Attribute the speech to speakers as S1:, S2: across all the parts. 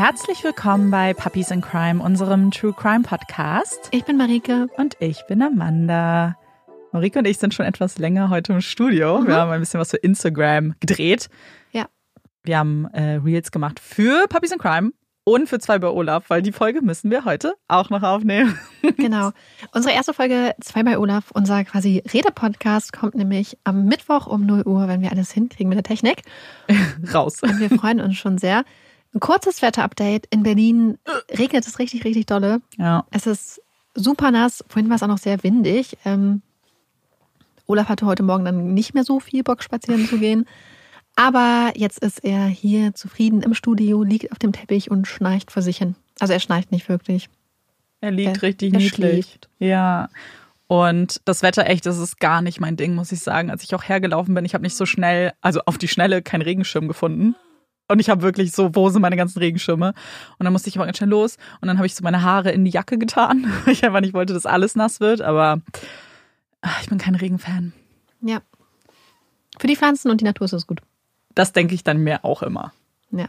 S1: Herzlich willkommen bei Puppies in Crime, unserem True Crime Podcast.
S2: Ich bin Marike.
S1: Und ich bin Amanda. Marike und ich sind schon etwas länger heute im Studio. Mhm. Wir haben ein bisschen was für Instagram gedreht.
S2: Ja.
S1: Wir haben äh, Reels gemacht für Puppies in Crime und für zwei bei Olaf, weil die Folge müssen wir heute auch noch aufnehmen.
S2: Genau. Unsere erste Folge zwei bei Olaf, unser quasi Redepodcast, kommt nämlich am Mittwoch um 0 Uhr, wenn wir alles hinkriegen mit der Technik.
S1: Raus.
S2: Und wir freuen uns schon sehr. Ein kurzes Wetterupdate. In Berlin regnet es richtig, richtig dolle.
S1: Ja.
S2: Es ist super nass. Vorhin war es auch noch sehr windig. Ähm, Olaf hatte heute Morgen dann nicht mehr so viel Bock, spazieren zu gehen. Aber jetzt ist er hier zufrieden im Studio, liegt auf dem Teppich und schnarcht vor sich hin. Also er schnarcht nicht wirklich.
S1: Er liegt er, richtig er niedlich. Schläft. Ja. Und das Wetter echt, das ist gar nicht mein Ding, muss ich sagen. Als ich auch hergelaufen bin, ich habe nicht so schnell, also auf die Schnelle keinen Regenschirm gefunden. Und ich habe wirklich so, wo sind meine ganzen Regenschirme? Und dann musste ich aber ganz schnell los. Und dann habe ich so meine Haare in die Jacke getan, weil ich einfach nicht wollte, dass alles nass wird. Aber ach, ich bin kein Regenfan.
S2: Ja. Für die Pflanzen und die Natur ist es gut.
S1: Das denke ich dann mir auch immer.
S2: Ja.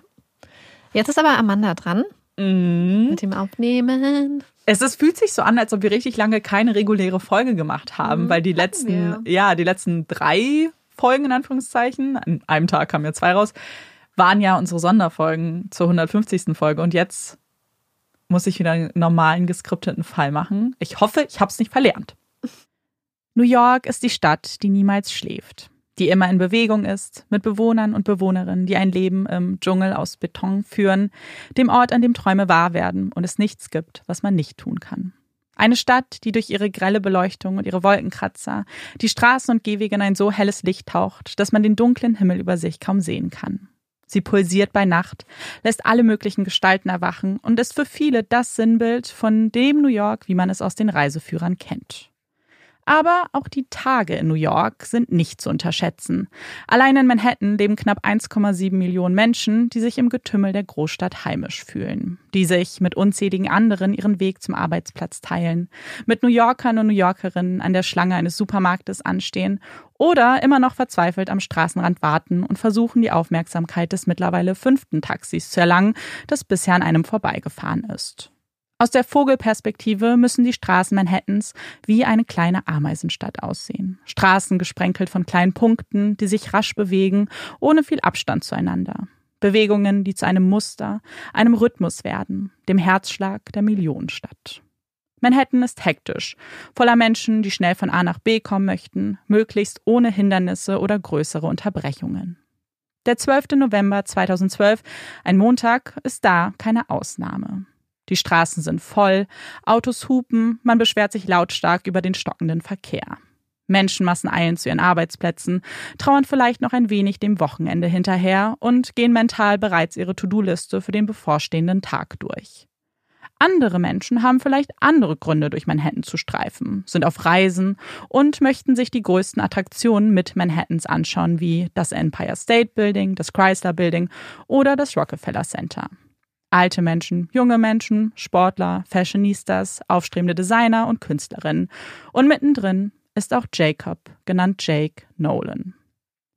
S2: Jetzt ist aber Amanda dran.
S1: Mhm.
S2: Mit dem Aufnehmen.
S1: Es ist, fühlt sich so an, als ob wir richtig lange keine reguläre Folge gemacht haben, mhm, weil die letzten, wir. ja, die letzten drei Folgen in Anführungszeichen, an einem Tag kamen ja zwei raus, waren ja unsere Sonderfolgen zur 150. Folge und jetzt muss ich wieder einen normalen geskripteten Fall machen. Ich hoffe, ich habe es nicht verlernt. New York ist die Stadt, die niemals schläft die immer in Bewegung ist, mit Bewohnern und Bewohnerinnen, die ein Leben im Dschungel aus Beton führen, dem Ort, an dem Träume wahr werden und es nichts gibt, was man nicht tun kann. Eine Stadt, die durch ihre grelle Beleuchtung und ihre Wolkenkratzer die Straßen und Gehwege in ein so helles Licht taucht, dass man den dunklen Himmel über sich kaum sehen kann. Sie pulsiert bei Nacht, lässt alle möglichen Gestalten erwachen und ist für viele das Sinnbild von dem New York, wie man es aus den Reiseführern kennt. Aber auch die Tage in New York sind nicht zu unterschätzen. Allein in Manhattan leben knapp 1,7 Millionen Menschen, die sich im Getümmel der Großstadt heimisch fühlen, die sich mit unzähligen anderen ihren Weg zum Arbeitsplatz teilen, mit New Yorkern und New Yorkerinnen an der Schlange eines Supermarktes anstehen oder immer noch verzweifelt am Straßenrand warten und versuchen, die Aufmerksamkeit des mittlerweile fünften Taxis zu erlangen, das bisher an einem vorbeigefahren ist. Aus der Vogelperspektive müssen die Straßen Manhattans wie eine kleine Ameisenstadt aussehen. Straßen gesprenkelt von kleinen Punkten, die sich rasch bewegen, ohne viel Abstand zueinander. Bewegungen, die zu einem Muster, einem Rhythmus werden, dem Herzschlag der Millionenstadt. Manhattan ist hektisch, voller Menschen, die schnell von A nach B kommen möchten, möglichst ohne Hindernisse oder größere Unterbrechungen. Der 12. November 2012, ein Montag, ist da keine Ausnahme. Die Straßen sind voll, Autos hupen, man beschwert sich lautstark über den stockenden Verkehr. Menschenmassen eilen zu ihren Arbeitsplätzen, trauern vielleicht noch ein wenig dem Wochenende hinterher und gehen mental bereits ihre To-Do-Liste für den bevorstehenden Tag durch. Andere Menschen haben vielleicht andere Gründe, durch Manhattan zu streifen, sind auf Reisen und möchten sich die größten Attraktionen mit Manhattans anschauen, wie das Empire State Building, das Chrysler Building oder das Rockefeller Center. Alte Menschen, junge Menschen, Sportler, Fashionistas, aufstrebende Designer und Künstlerinnen. Und mittendrin ist auch Jacob, genannt Jake Nolan.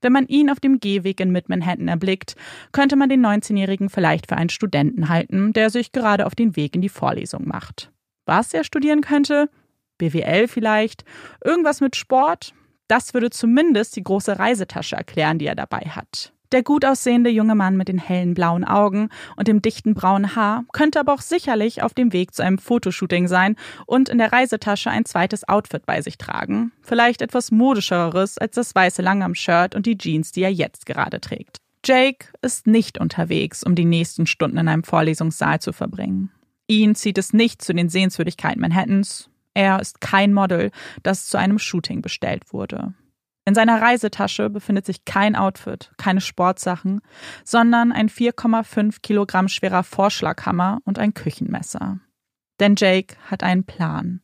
S1: Wenn man ihn auf dem Gehweg in Mid-Manhattan erblickt, könnte man den 19-Jährigen vielleicht für einen Studenten halten, der sich gerade auf den Weg in die Vorlesung macht. Was er studieren könnte? BWL vielleicht? Irgendwas mit Sport? Das würde zumindest die große Reisetasche erklären, die er dabei hat. Der gut aussehende junge Mann mit den hellen blauen Augen und dem dichten braunen Haar könnte aber auch sicherlich auf dem Weg zu einem Fotoshooting sein und in der Reisetasche ein zweites Outfit bei sich tragen. Vielleicht etwas modischeres als das weiße Langarm-Shirt und die Jeans, die er jetzt gerade trägt. Jake ist nicht unterwegs, um die nächsten Stunden in einem Vorlesungssaal zu verbringen. Ihn zieht es nicht zu den Sehenswürdigkeiten Manhattans. Er ist kein Model, das zu einem Shooting bestellt wurde. In seiner Reisetasche befindet sich kein Outfit, keine Sportsachen, sondern ein 4,5 Kilogramm schwerer Vorschlaghammer und ein Küchenmesser. Denn Jake hat einen Plan.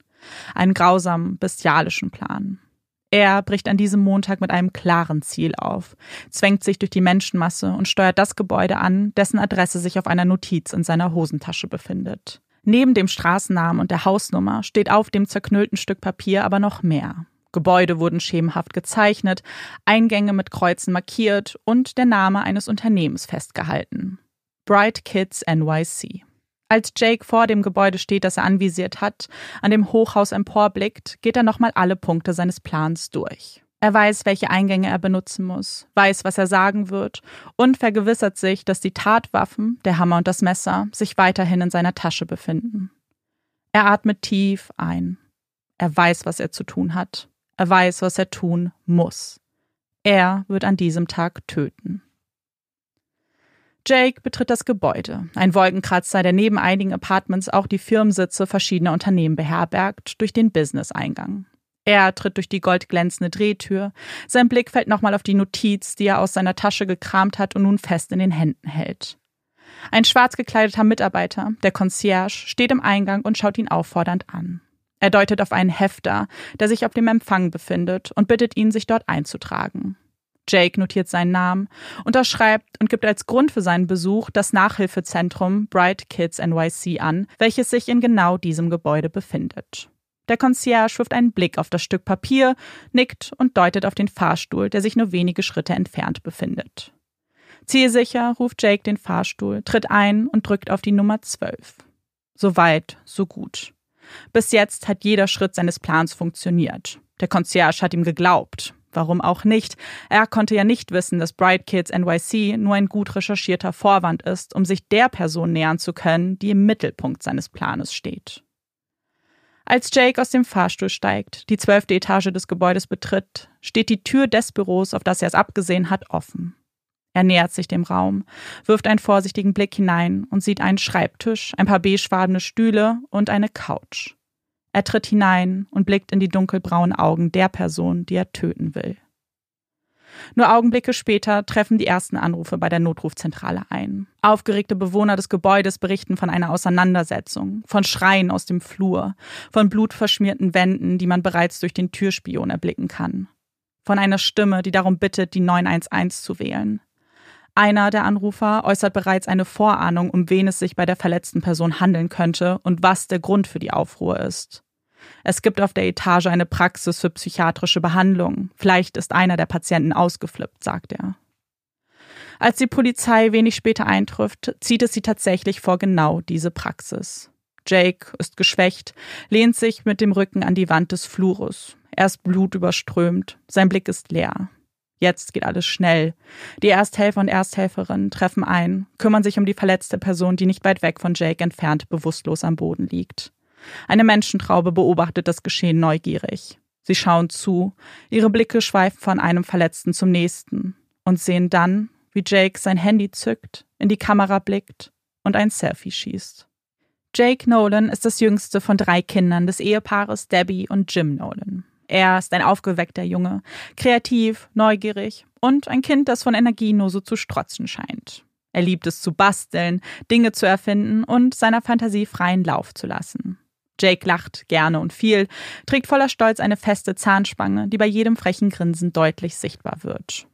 S1: Einen grausamen, bestialischen Plan. Er bricht an diesem Montag mit einem klaren Ziel auf, zwängt sich durch die Menschenmasse und steuert das Gebäude an, dessen Adresse sich auf einer Notiz in seiner Hosentasche befindet. Neben dem Straßennamen und der Hausnummer steht auf dem zerknüllten Stück Papier aber noch mehr. Gebäude wurden schemenhaft gezeichnet, Eingänge mit Kreuzen markiert und der Name eines Unternehmens festgehalten. Bright Kids NYC. Als Jake vor dem Gebäude steht, das er anvisiert hat, an dem Hochhaus emporblickt, geht er nochmal alle Punkte seines Plans durch. Er weiß, welche Eingänge er benutzen muss, weiß, was er sagen wird und vergewissert sich, dass die Tatwaffen, der Hammer und das Messer, sich weiterhin in seiner Tasche befinden. Er atmet tief ein. Er weiß, was er zu tun hat. Er weiß, was er tun muss. Er wird an diesem Tag töten. Jake betritt das Gebäude, ein Wolkenkratzer, der neben einigen Apartments auch die Firmensitze verschiedener Unternehmen beherbergt, durch den Business-Eingang. Er tritt durch die goldglänzende Drehtür. Sein Blick fällt nochmal auf die Notiz, die er aus seiner Tasche gekramt hat und nun fest in den Händen hält. Ein schwarz gekleideter Mitarbeiter, der Concierge, steht im Eingang und schaut ihn auffordernd an. Er deutet auf einen Hefter, der sich auf dem Empfang befindet, und bittet ihn, sich dort einzutragen. Jake notiert seinen Namen, unterschreibt und gibt als Grund für seinen Besuch das Nachhilfezentrum Bright Kids NYC an, welches sich in genau diesem Gebäude befindet. Der Concierge wirft einen Blick auf das Stück Papier, nickt und deutet auf den Fahrstuhl, der sich nur wenige Schritte entfernt befindet. Zielsicher ruft Jake den Fahrstuhl, tritt ein und drückt auf die Nummer 12. So weit, so gut. Bis jetzt hat jeder Schritt seines Plans funktioniert. Der Concierge hat ihm geglaubt. Warum auch nicht? Er konnte ja nicht wissen, dass Bright Kids NYC nur ein gut recherchierter Vorwand ist, um sich der Person nähern zu können, die im Mittelpunkt seines Planes steht. Als Jake aus dem Fahrstuhl steigt, die zwölfte Etage des Gebäudes betritt, steht die Tür des Büros, auf das er es abgesehen hat, offen. Er nähert sich dem Raum, wirft einen vorsichtigen Blick hinein und sieht einen Schreibtisch, ein paar beigefarbene Stühle und eine Couch. Er tritt hinein und blickt in die dunkelbraunen Augen der Person, die er töten will. Nur Augenblicke später treffen die ersten Anrufe bei der Notrufzentrale ein. Aufgeregte Bewohner des Gebäudes berichten von einer Auseinandersetzung, von Schreien aus dem Flur, von blutverschmierten Wänden, die man bereits durch den Türspion erblicken kann. Von einer Stimme, die darum bittet, die 911 zu wählen. Einer der Anrufer äußert bereits eine Vorahnung, um wen es sich bei der verletzten Person handeln könnte und was der Grund für die Aufruhr ist. Es gibt auf der Etage eine Praxis für psychiatrische Behandlung. Vielleicht ist einer der Patienten ausgeflippt, sagt er. Als die Polizei wenig später eintrifft, zieht es sie tatsächlich vor genau diese Praxis. Jake ist geschwächt, lehnt sich mit dem Rücken an die Wand des Flures. Er ist blutüberströmt, sein Blick ist leer. Jetzt geht alles schnell. Die Ersthelfer und Ersthelferinnen treffen ein, kümmern sich um die verletzte Person, die nicht weit weg von Jake entfernt bewusstlos am Boden liegt. Eine Menschentraube beobachtet das Geschehen neugierig. Sie schauen zu, ihre Blicke schweifen von einem Verletzten zum nächsten und sehen dann, wie Jake sein Handy zückt, in die Kamera blickt und ein Selfie schießt. Jake Nolan ist das jüngste von drei Kindern des Ehepaares Debbie und Jim Nolan. Er ist ein aufgeweckter Junge, kreativ, neugierig und ein Kind, das von Energie nur so zu strotzen scheint. Er liebt es zu basteln, Dinge zu erfinden und seiner Fantasie freien Lauf zu lassen. Jake lacht gerne und viel, trägt voller Stolz eine feste Zahnspange, die bei jedem frechen Grinsen deutlich sichtbar wird.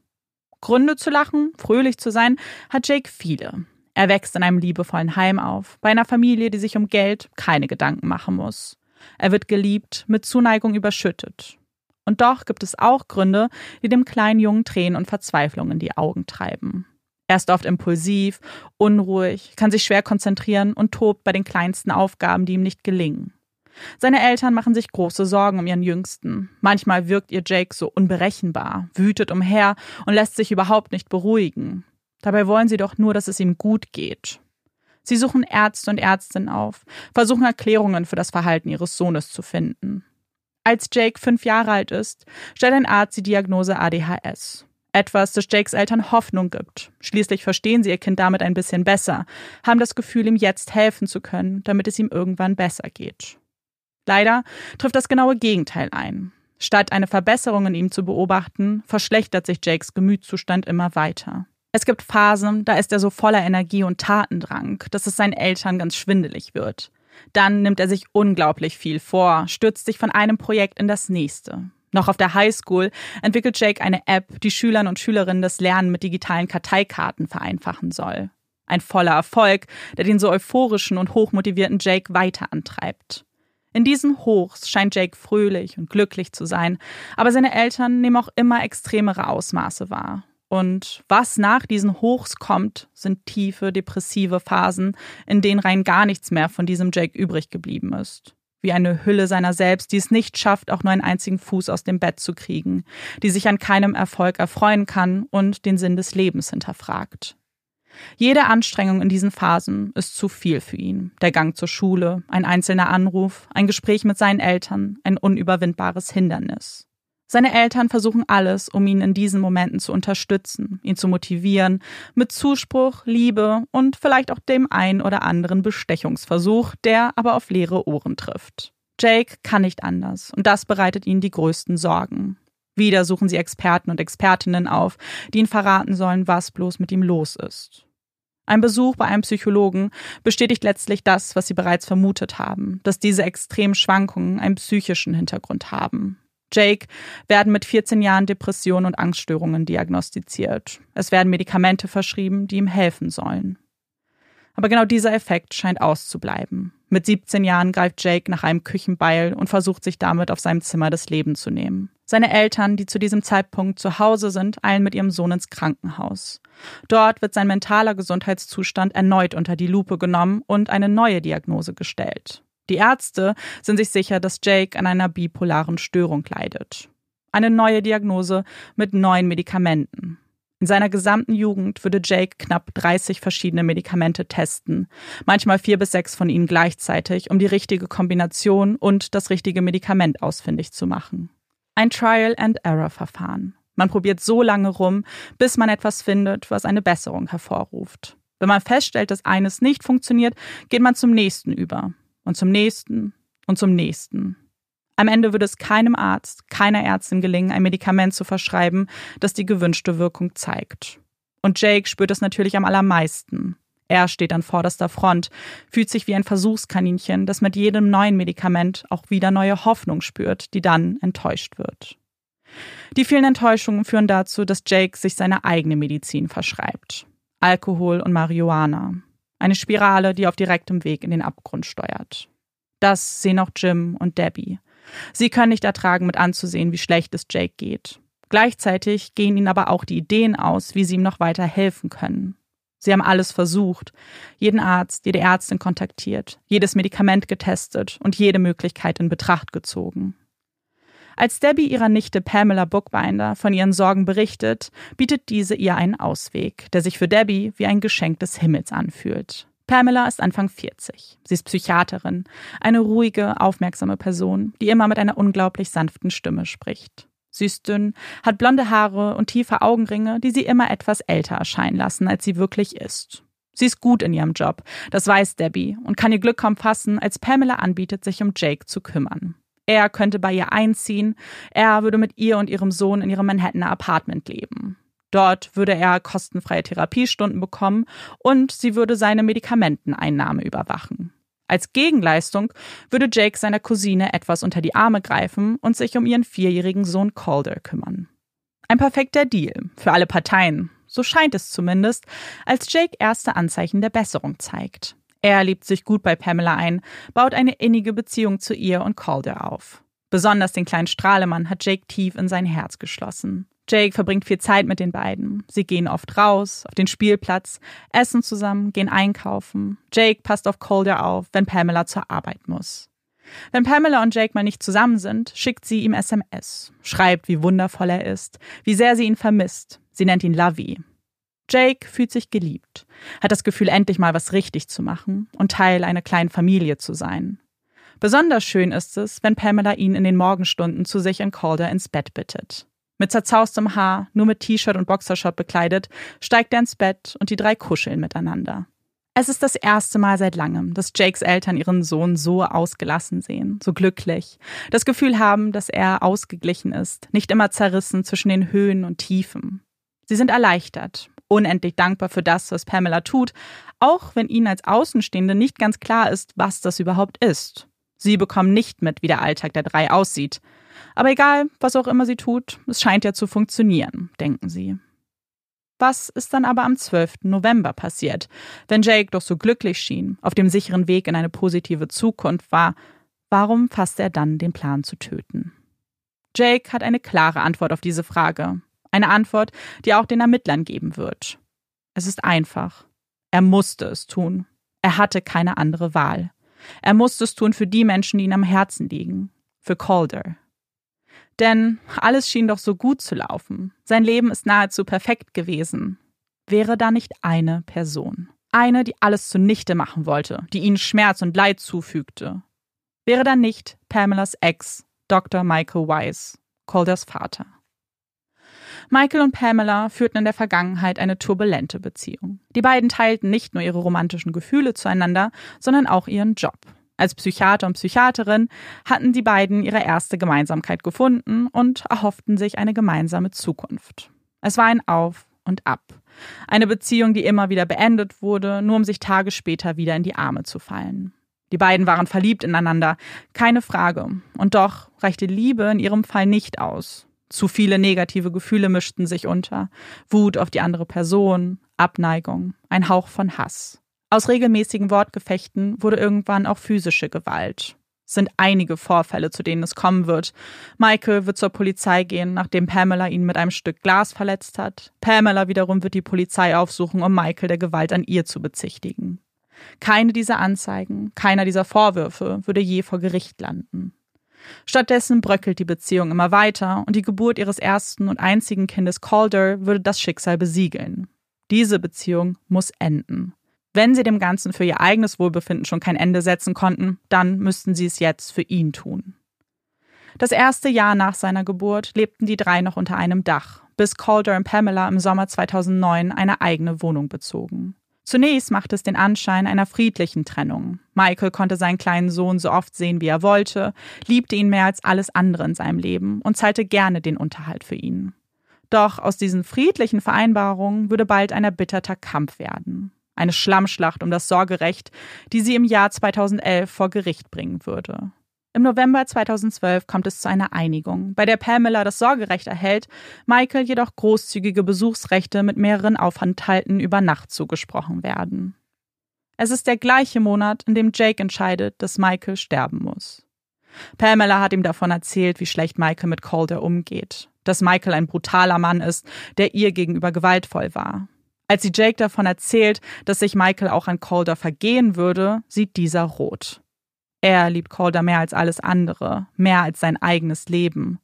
S1: Gründe zu lachen, fröhlich zu sein, hat Jake viele. Er wächst in einem liebevollen Heim auf, bei einer Familie, die sich um Geld keine Gedanken machen muss. Er wird geliebt, mit Zuneigung überschüttet. Und doch gibt es auch Gründe, die dem kleinen Jungen Tränen und Verzweiflung in die Augen treiben. Er ist oft impulsiv, unruhig, kann sich schwer konzentrieren und tobt bei den kleinsten Aufgaben, die ihm nicht gelingen. Seine Eltern machen sich große Sorgen um ihren Jüngsten. Manchmal wirkt ihr Jake so unberechenbar, wütet umher und lässt sich überhaupt nicht beruhigen. Dabei wollen sie doch nur, dass es ihm gut geht. Sie suchen Ärzte und Ärztinnen auf, versuchen Erklärungen für das Verhalten ihres Sohnes zu finden. Als Jake fünf Jahre alt ist, stellt ein Arzt die Diagnose ADHS. Etwas, das Jakes Eltern Hoffnung gibt. Schließlich verstehen sie ihr Kind damit ein bisschen besser, haben das Gefühl, ihm jetzt helfen zu können, damit es ihm irgendwann besser geht. Leider trifft das genaue Gegenteil ein. Statt eine Verbesserung in ihm zu beobachten, verschlechtert sich Jakes Gemütszustand immer weiter. Es gibt Phasen, da ist er so voller Energie und Tatendrang, dass es seinen Eltern ganz schwindelig wird. Dann nimmt er sich unglaublich viel vor, stürzt sich von einem Projekt in das nächste. Noch auf der Highschool entwickelt Jake eine App, die Schülern und Schülerinnen das Lernen mit digitalen Karteikarten vereinfachen soll. Ein voller Erfolg, der den so euphorischen und hochmotivierten Jake weiter antreibt. In diesen Hochs scheint Jake fröhlich und glücklich zu sein, aber seine Eltern nehmen auch immer extremere Ausmaße wahr Und was nach diesen Hochs kommt, sind tiefe, depressive Phasen, in denen rein gar nichts mehr von diesem Jake übrig geblieben ist. Wie eine Hülle seiner selbst, die es nicht schafft, auch nur einen einzigen Fuß aus dem Bett zu kriegen, die sich an keinem Erfolg erfreuen kann und den Sinn des Lebens hinterfragt. Jede Anstrengung in diesen Phasen ist zu viel für ihn. Der Gang zur Schule, ein einzelner Anruf, ein Gespräch mit seinen Eltern, ein unüberwindbares Hindernis. Seine Eltern versuchen alles, um ihn in diesen Momenten zu unterstützen, ihn zu motivieren, mit Zuspruch, Liebe und vielleicht auch dem ein oder anderen Bestechungsversuch, der aber auf leere Ohren trifft. Jake kann nicht anders und das bereitet ihnen die größten Sorgen. Wieder suchen sie Experten und Expertinnen auf, die ihn verraten sollen, was bloß mit ihm los ist. Ein Besuch bei einem Psychologen bestätigt letztlich das, was sie bereits vermutet haben, dass diese extremen Schwankungen einen psychischen Hintergrund haben. Jake werden mit 14 Jahren Depressionen und Angststörungen diagnostiziert. Es werden Medikamente verschrieben, die ihm helfen sollen. Aber genau dieser Effekt scheint auszubleiben. Mit 17 Jahren greift Jake nach einem Küchenbeil und versucht sich damit auf seinem Zimmer das Leben zu nehmen. Seine Eltern, die zu diesem Zeitpunkt zu Hause sind, eilen mit ihrem Sohn ins Krankenhaus. Dort wird sein mentaler Gesundheitszustand erneut unter die Lupe genommen und eine neue Diagnose gestellt. Die Ärzte sind sich sicher, dass Jake an einer bipolaren Störung leidet. Eine neue Diagnose mit neuen Medikamenten. In seiner gesamten Jugend würde Jake knapp 30 verschiedene Medikamente testen, manchmal vier bis sechs von ihnen gleichzeitig, um die richtige Kombination und das richtige Medikament ausfindig zu machen. Ein Trial-and-Error-Verfahren. Man probiert so lange rum, bis man etwas findet, was eine Besserung hervorruft. Wenn man feststellt, dass eines nicht funktioniert, geht man zum nächsten über und zum nächsten und zum nächsten. Am Ende würde es keinem Arzt, keiner Ärztin gelingen, ein Medikament zu verschreiben, das die gewünschte Wirkung zeigt. Und Jake spürt es natürlich am allermeisten. Er steht an vorderster Front, fühlt sich wie ein Versuchskaninchen, das mit jedem neuen Medikament auch wieder neue Hoffnung spürt, die dann enttäuscht wird. Die vielen Enttäuschungen führen dazu, dass Jake sich seine eigene Medizin verschreibt. Alkohol und Marihuana. Eine Spirale, die auf direktem Weg in den Abgrund steuert. Das sehen auch Jim und Debbie. Sie können nicht ertragen, mit anzusehen, wie schlecht es Jake geht. Gleichzeitig gehen ihnen aber auch die Ideen aus, wie sie ihm noch weiter helfen können. Sie haben alles versucht, jeden Arzt, jede Ärztin kontaktiert, jedes Medikament getestet und jede Möglichkeit in Betracht gezogen. Als Debbie ihrer Nichte Pamela Bookbinder von ihren Sorgen berichtet, bietet diese ihr einen Ausweg, der sich für Debbie wie ein Geschenk des Himmels anfühlt. Pamela ist Anfang 40. Sie ist Psychiaterin, eine ruhige, aufmerksame Person, die immer mit einer unglaublich sanften Stimme spricht. Sie ist dünn, hat blonde Haare und tiefe Augenringe, die sie immer etwas älter erscheinen lassen, als sie wirklich ist. Sie ist gut in ihrem Job, das weiß Debbie, und kann ihr Glück kaum fassen, als Pamela anbietet, sich um Jake zu kümmern. Er könnte bei ihr einziehen. Er würde mit ihr und ihrem Sohn in ihrem Manhattaner Apartment leben. Dort würde er kostenfreie Therapiestunden bekommen und sie würde seine Medikamenteneinnahme überwachen. Als Gegenleistung würde Jake seiner Cousine etwas unter die Arme greifen und sich um ihren vierjährigen Sohn Calder kümmern. Ein perfekter Deal für alle Parteien, so scheint es zumindest, als Jake erste Anzeichen der Besserung zeigt. Er liebt sich gut bei Pamela ein, baut eine innige Beziehung zu ihr und Calder auf. Besonders den kleinen Strahlemann hat Jake tief in sein Herz geschlossen. Jake verbringt viel Zeit mit den beiden. Sie gehen oft raus, auf den Spielplatz, essen zusammen, gehen einkaufen. Jake passt auf Calder auf, wenn Pamela zur Arbeit muss. Wenn Pamela und Jake mal nicht zusammen sind, schickt sie ihm SMS, schreibt, wie wundervoll er ist, wie sehr sie ihn vermisst. Sie nennt ihn Lovey. Jake fühlt sich geliebt, hat das Gefühl, endlich mal was richtig zu machen und Teil einer kleinen Familie zu sein. Besonders schön ist es, wenn Pamela ihn in den Morgenstunden zu sich in Calder ins Bett bittet. Mit zerzaustem Haar, nur mit T-Shirt und Boxershot bekleidet, steigt er ins Bett und die drei kuscheln miteinander. Es ist das erste Mal seit langem, dass Jakes Eltern ihren Sohn so ausgelassen sehen, so glücklich, das Gefühl haben, dass er ausgeglichen ist, nicht immer zerrissen zwischen den Höhen und Tiefen. Sie sind erleichtert unendlich dankbar für das, was Pamela tut, auch wenn ihnen als Außenstehende nicht ganz klar ist, was das überhaupt ist. Sie bekommen nicht mit, wie der Alltag der drei aussieht. Aber egal, was auch immer sie tut, es scheint ja zu funktionieren, denken sie. Was ist dann aber am 12. November passiert, wenn Jake doch so glücklich schien, auf dem sicheren Weg in eine positive Zukunft war? Warum fasste er dann den Plan zu töten? Jake hat eine klare Antwort auf diese Frage Eine Antwort, die auch den Ermittlern geben wird. Es ist einfach. Er musste es tun. Er hatte keine andere Wahl. Er musste es tun für die Menschen, die ihm am Herzen liegen. Für Calder. Denn alles schien doch so gut zu laufen. Sein Leben ist nahezu perfekt gewesen. Wäre da nicht eine Person? Eine, die alles zunichte machen wollte, die ihnen Schmerz und Leid zufügte. Wäre da nicht Pamelas Ex, Dr. Michael Weiss, Calders Vater. Michael und Pamela führten in der Vergangenheit eine turbulente Beziehung. Die beiden teilten nicht nur ihre romantischen Gefühle zueinander, sondern auch ihren Job. Als Psychiater und Psychiaterin hatten die beiden ihre erste Gemeinsamkeit gefunden und erhofften sich eine gemeinsame Zukunft. Es war ein Auf und Ab. Eine Beziehung, die immer wieder beendet wurde, nur um sich Tage später wieder in die Arme zu fallen. Die beiden waren verliebt ineinander, keine Frage. Und doch reichte Liebe in ihrem Fall nicht aus. Zu viele negative Gefühle mischten sich unter. Wut auf die andere Person, Abneigung, ein Hauch von Hass. Aus regelmäßigen Wortgefechten wurde irgendwann auch physische Gewalt. Es sind einige Vorfälle, zu denen es kommen wird. Michael wird zur Polizei gehen, nachdem Pamela ihn mit einem Stück Glas verletzt hat. Pamela wiederum wird die Polizei aufsuchen, um Michael der Gewalt an ihr zu bezichtigen. Keine dieser Anzeigen, keiner dieser Vorwürfe würde je vor Gericht landen. Stattdessen bröckelt die Beziehung immer weiter und die Geburt ihres ersten und einzigen Kindes Calder würde das Schicksal besiegeln. Diese Beziehung muss enden. Wenn sie dem Ganzen für ihr eigenes Wohlbefinden schon kein Ende setzen konnten, dann müssten sie es jetzt für ihn tun. Das erste Jahr nach seiner Geburt lebten die drei noch unter einem Dach, bis Calder und Pamela im Sommer 2009 eine eigene Wohnung bezogen. Zunächst machte es den Anschein einer friedlichen Trennung. Michael konnte seinen kleinen Sohn so oft sehen, wie er wollte, liebte ihn mehr als alles andere in seinem Leben und zahlte gerne den Unterhalt für ihn. Doch aus diesen friedlichen Vereinbarungen würde bald ein erbitterter Kampf werden. Eine Schlammschlacht um das Sorgerecht, die sie im Jahr 2011 vor Gericht bringen würde. Im November 2012 kommt es zu einer Einigung, bei der Pamela das Sorgerecht erhält, Michael jedoch großzügige Besuchsrechte mit mehreren Aufenthalten über Nacht zugesprochen werden. Es ist der gleiche Monat, in dem Jake entscheidet, dass Michael sterben muss. Pamela hat ihm davon erzählt, wie schlecht Michael mit Calder umgeht, dass Michael ein brutaler Mann ist, der ihr gegenüber gewaltvoll war. Als sie Jake davon erzählt, dass sich Michael auch an Calder vergehen würde, sieht dieser rot. Er liebt Calder mehr als alles andere, mehr als sein eigenes Leben.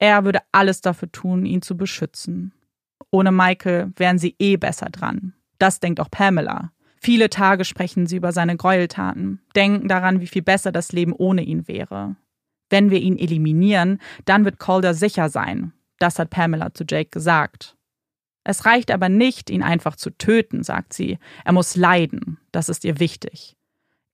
S1: Er würde alles dafür tun, ihn zu beschützen. Ohne Michael wären sie eh besser dran. Das denkt auch Pamela. Viele Tage sprechen sie über seine Gräueltaten, denken daran, wie viel besser das Leben ohne ihn wäre. Wenn wir ihn eliminieren, dann wird Calder sicher sein. Das hat Pamela zu Jake gesagt. Es reicht aber nicht, ihn einfach zu töten, sagt sie. Er muss leiden. Das ist ihr wichtig.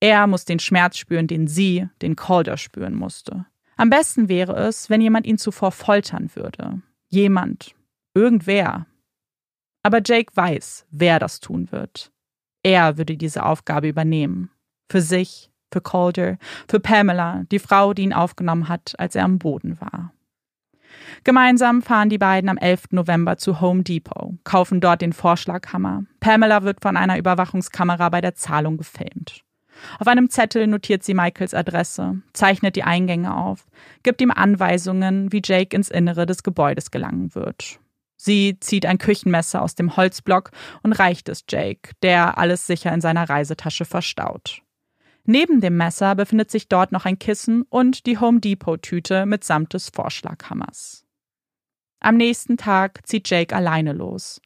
S1: Er muss den Schmerz spüren, den sie, den Calder spüren musste. Am besten wäre es, wenn jemand ihn zuvor foltern würde. Jemand. Irgendwer. Aber Jake weiß, wer das tun wird. Er würde diese Aufgabe übernehmen. Für sich, für Calder, für Pamela, die Frau, die ihn aufgenommen hat, als er am Boden war. Gemeinsam fahren die beiden am 11. November zu Home Depot, kaufen dort den Vorschlaghammer. Pamela wird von einer Überwachungskamera bei der Zahlung gefilmt. Auf einem Zettel notiert sie Michaels Adresse, zeichnet die Eingänge auf, gibt ihm Anweisungen, wie Jake ins Innere des Gebäudes gelangen wird. Sie zieht ein Küchenmesser aus dem Holzblock und reicht es Jake, der alles sicher in seiner Reisetasche verstaut. Neben dem Messer befindet sich dort noch ein Kissen und die Home Depot-Tüte mitsamt des Vorschlaghammers. Am nächsten Tag zieht Jake alleine los.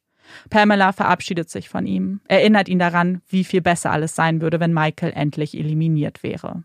S1: Pamela verabschiedet sich von ihm, erinnert ihn daran, wie viel besser alles sein würde, wenn Michael endlich eliminiert wäre.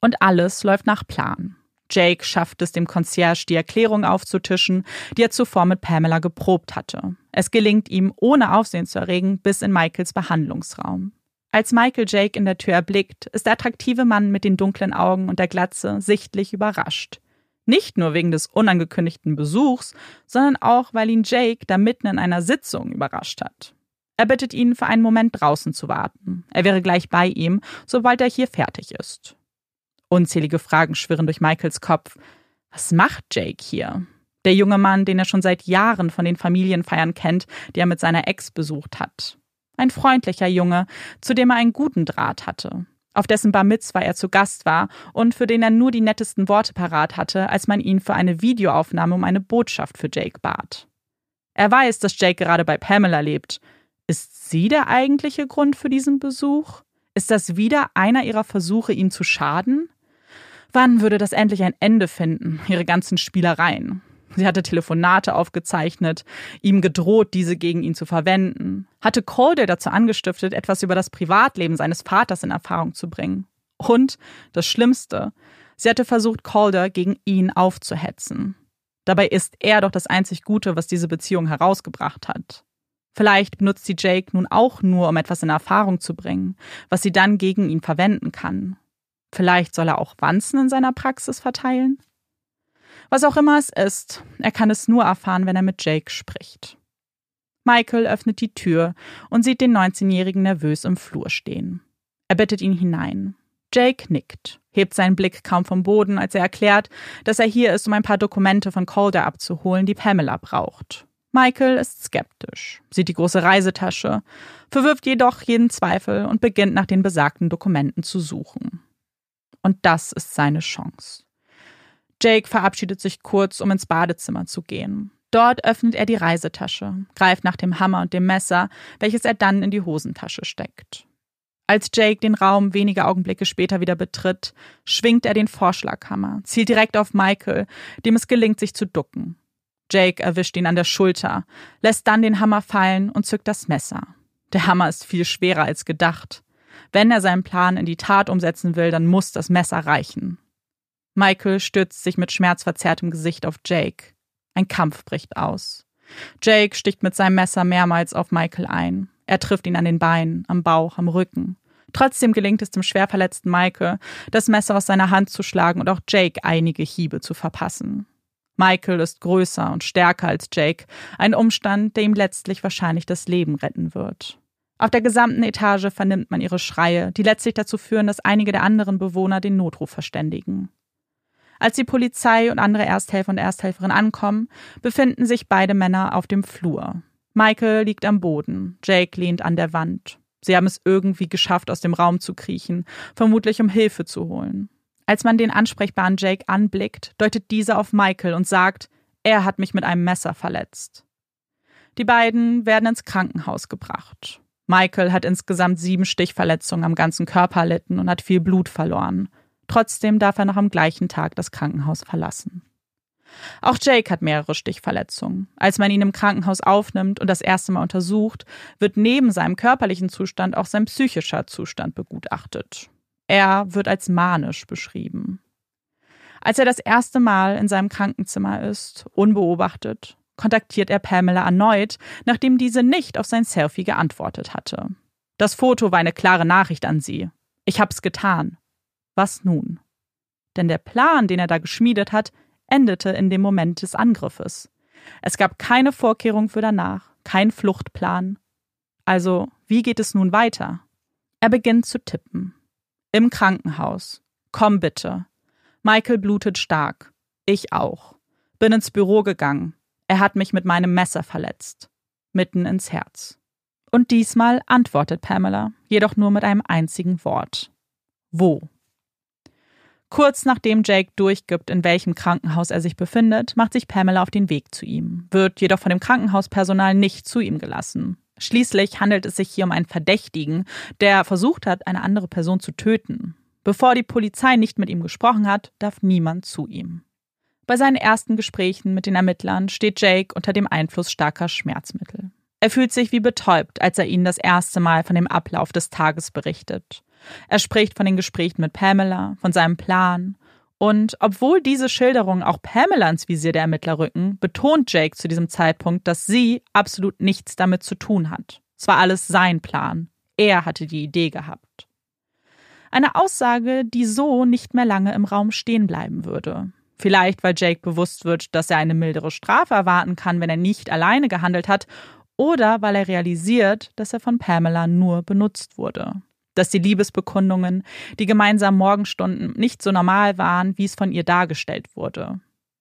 S1: Und alles läuft nach Plan. Jake schafft es dem Concierge, die Erklärung aufzutischen, die er zuvor mit Pamela geprobt hatte. Es gelingt ihm, ohne Aufsehen zu erregen, bis in Michaels Behandlungsraum. Als Michael Jake in der Tür erblickt, ist der attraktive Mann mit den dunklen Augen und der Glatze sichtlich überrascht. Nicht nur wegen des unangekündigten Besuchs, sondern auch, weil ihn Jake da mitten in einer Sitzung überrascht hat. Er bittet ihn, für einen Moment draußen zu warten. Er wäre gleich bei ihm, sobald er hier fertig ist. Unzählige Fragen schwirren durch Michaels Kopf. Was macht Jake hier? Der junge Mann, den er schon seit Jahren von den Familienfeiern kennt, die er mit seiner Ex besucht hat. Ein freundlicher Junge, zu dem er einen guten Draht hatte auf dessen Bar Mitzwa er zu Gast war und für den er nur die nettesten Worte parat hatte, als man ihn für eine Videoaufnahme um eine Botschaft für Jake bat. Er weiß, dass Jake gerade bei Pamela lebt. Ist sie der eigentliche Grund für diesen Besuch? Ist das wieder einer ihrer Versuche, ihm zu schaden? Wann würde das endlich ein Ende finden, ihre ganzen Spielereien? Sie hatte Telefonate aufgezeichnet, ihm gedroht, diese gegen ihn zu verwenden, hatte Calder dazu angestiftet, etwas über das Privatleben seines Vaters in Erfahrung zu bringen. Und, das Schlimmste, sie hatte versucht, Calder gegen ihn aufzuhetzen. Dabei ist er doch das einzig Gute, was diese Beziehung herausgebracht hat. Vielleicht benutzt sie Jake nun auch nur, um etwas in Erfahrung zu bringen, was sie dann gegen ihn verwenden kann. Vielleicht soll er auch Wanzen in seiner Praxis verteilen? Was auch immer es ist, er kann es nur erfahren, wenn er mit Jake spricht. Michael öffnet die Tür und sieht den 19-Jährigen nervös im Flur stehen. Er bittet ihn hinein. Jake nickt, hebt seinen Blick kaum vom Boden, als er erklärt, dass er hier ist, um ein paar Dokumente von Calder abzuholen, die Pamela braucht. Michael ist skeptisch, sieht die große Reisetasche, verwirft jedoch jeden Zweifel und beginnt nach den besagten Dokumenten zu suchen. Und das ist seine Chance. Jake verabschiedet sich kurz, um ins Badezimmer zu gehen. Dort öffnet er die Reisetasche, greift nach dem Hammer und dem Messer, welches er dann in die Hosentasche steckt. Als Jake den Raum wenige Augenblicke später wieder betritt, schwingt er den Vorschlaghammer, zielt direkt auf Michael, dem es gelingt, sich zu ducken. Jake erwischt ihn an der Schulter, lässt dann den Hammer fallen und zückt das Messer. Der Hammer ist viel schwerer als gedacht. Wenn er seinen Plan in die Tat umsetzen will, dann muss das Messer reichen. Michael stürzt sich mit schmerzverzerrtem Gesicht auf Jake. Ein Kampf bricht aus. Jake sticht mit seinem Messer mehrmals auf Michael ein. Er trifft ihn an den Beinen, am Bauch, am Rücken. Trotzdem gelingt es dem schwer verletzten Michael, das Messer aus seiner Hand zu schlagen und auch Jake einige Hiebe zu verpassen. Michael ist größer und stärker als Jake, ein Umstand, der ihm letztlich wahrscheinlich das Leben retten wird. Auf der gesamten Etage vernimmt man ihre Schreie, die letztlich dazu führen, dass einige der anderen Bewohner den Notruf verständigen. Als die Polizei und andere Ersthelfer und Ersthelferinnen ankommen, befinden sich beide Männer auf dem Flur. Michael liegt am Boden, Jake lehnt an der Wand. Sie haben es irgendwie geschafft, aus dem Raum zu kriechen, vermutlich um Hilfe zu holen. Als man den ansprechbaren Jake anblickt, deutet dieser auf Michael und sagt, er hat mich mit einem Messer verletzt. Die beiden werden ins Krankenhaus gebracht. Michael hat insgesamt sieben Stichverletzungen am ganzen Körper erlitten und hat viel Blut verloren. Trotzdem darf er noch am gleichen Tag das Krankenhaus verlassen. Auch Jake hat mehrere Stichverletzungen. Als man ihn im Krankenhaus aufnimmt und das erste Mal untersucht, wird neben seinem körperlichen Zustand auch sein psychischer Zustand begutachtet. Er wird als manisch beschrieben. Als er das erste Mal in seinem Krankenzimmer ist, unbeobachtet, kontaktiert er Pamela erneut, nachdem diese nicht auf sein Selfie geantwortet hatte. Das Foto war eine klare Nachricht an sie. Ich hab's getan. Was nun? Denn der Plan, den er da geschmiedet hat, endete in dem Moment des Angriffes. Es gab keine Vorkehrung für danach, kein Fluchtplan. Also, wie geht es nun weiter? Er beginnt zu tippen. Im Krankenhaus. Komm bitte. Michael blutet stark. Ich auch. Bin ins Büro gegangen. Er hat mich mit meinem Messer verletzt. Mitten ins Herz. Und diesmal antwortet Pamela, jedoch nur mit einem einzigen Wort. Wo? Kurz nachdem Jake durchgibt, in welchem Krankenhaus er sich befindet, macht sich Pamela auf den Weg zu ihm, wird jedoch von dem Krankenhauspersonal nicht zu ihm gelassen. Schließlich handelt es sich hier um einen Verdächtigen, der versucht hat, eine andere Person zu töten. Bevor die Polizei nicht mit ihm gesprochen hat, darf niemand zu ihm. Bei seinen ersten Gesprächen mit den Ermittlern steht Jake unter dem Einfluss starker Schmerzmittel. Er fühlt sich wie betäubt, als er ihnen das erste Mal von dem Ablauf des Tages berichtet. Er spricht von den Gesprächen mit Pamela, von seinem Plan. Und obwohl diese Schilderungen auch Pamela ins Visier der Ermittler rücken, betont Jake zu diesem Zeitpunkt, dass sie absolut nichts damit zu tun hat. Es war alles sein Plan. Er hatte die Idee gehabt. Eine Aussage, die so nicht mehr lange im Raum stehen bleiben würde. Vielleicht, weil Jake bewusst wird, dass er eine mildere Strafe erwarten kann, wenn er nicht alleine gehandelt hat, oder weil er realisiert, dass er von Pamela nur benutzt wurde dass die Liebesbekundungen, die gemeinsamen Morgenstunden nicht so normal waren, wie es von ihr dargestellt wurde.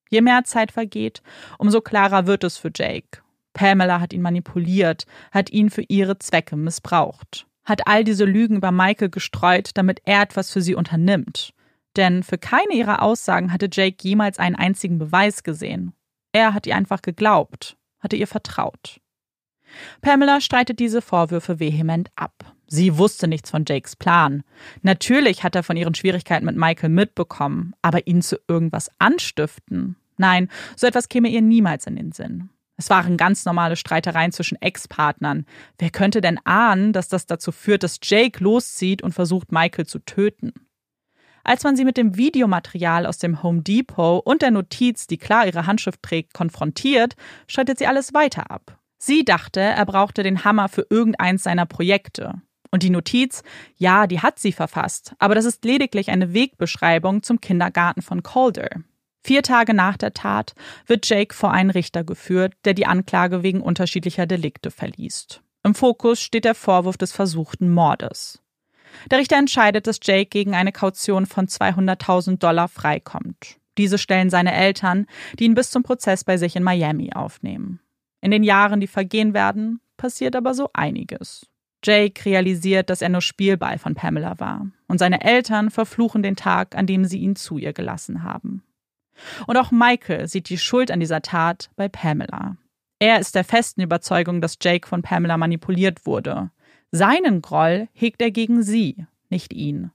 S1: Je mehr Zeit vergeht, umso klarer wird es für Jake. Pamela hat ihn manipuliert, hat ihn für ihre Zwecke missbraucht, hat all diese Lügen über Michael gestreut, damit er etwas für sie unternimmt. Denn für keine ihrer Aussagen hatte Jake jemals einen einzigen Beweis gesehen. Er hat ihr einfach geglaubt. hatte ihr vertraut. Pamela streitet diese Vorwürfe vehement ab. Sie wusste nichts von Jakes Plan. Natürlich hat er von ihren Schwierigkeiten mit Michael mitbekommen, aber ihn zu irgendwas anstiften? Nein, so etwas käme ihr niemals in den Sinn. Es waren ganz normale Streitereien zwischen Ex-Partnern. Wer könnte denn ahnen, dass das dazu führt, dass Jake loszieht und versucht, Michael zu töten? Als man sie mit dem Videomaterial aus dem Home Depot und der Notiz, die klar ihre Handschrift trägt, konfrontiert, schaltet sie alles weiter ab. Sie dachte, er brauchte den Hammer für irgendeins seiner Projekte. Und die Notiz, ja, die hat sie verfasst, aber das ist lediglich eine Wegbeschreibung zum Kindergarten von Calder. Vier Tage nach der Tat wird Jake vor einen Richter geführt, der die Anklage wegen unterschiedlicher Delikte verliest. Im Fokus steht der Vorwurf des versuchten Mordes. Der Richter entscheidet, dass Jake gegen eine Kaution von 200.000 Dollar freikommt. Diese stellen seine Eltern, die ihn bis zum Prozess bei sich in Miami aufnehmen. In den Jahren, die vergehen werden, passiert aber so einiges. Jake realisiert, dass er nur Spielball von Pamela war, und seine Eltern verfluchen den Tag, an dem sie ihn zu ihr gelassen haben. Und auch Michael sieht die Schuld an dieser Tat bei Pamela. Er ist der festen Überzeugung, dass Jake von Pamela manipuliert wurde. Seinen Groll hegt er gegen sie, nicht ihn.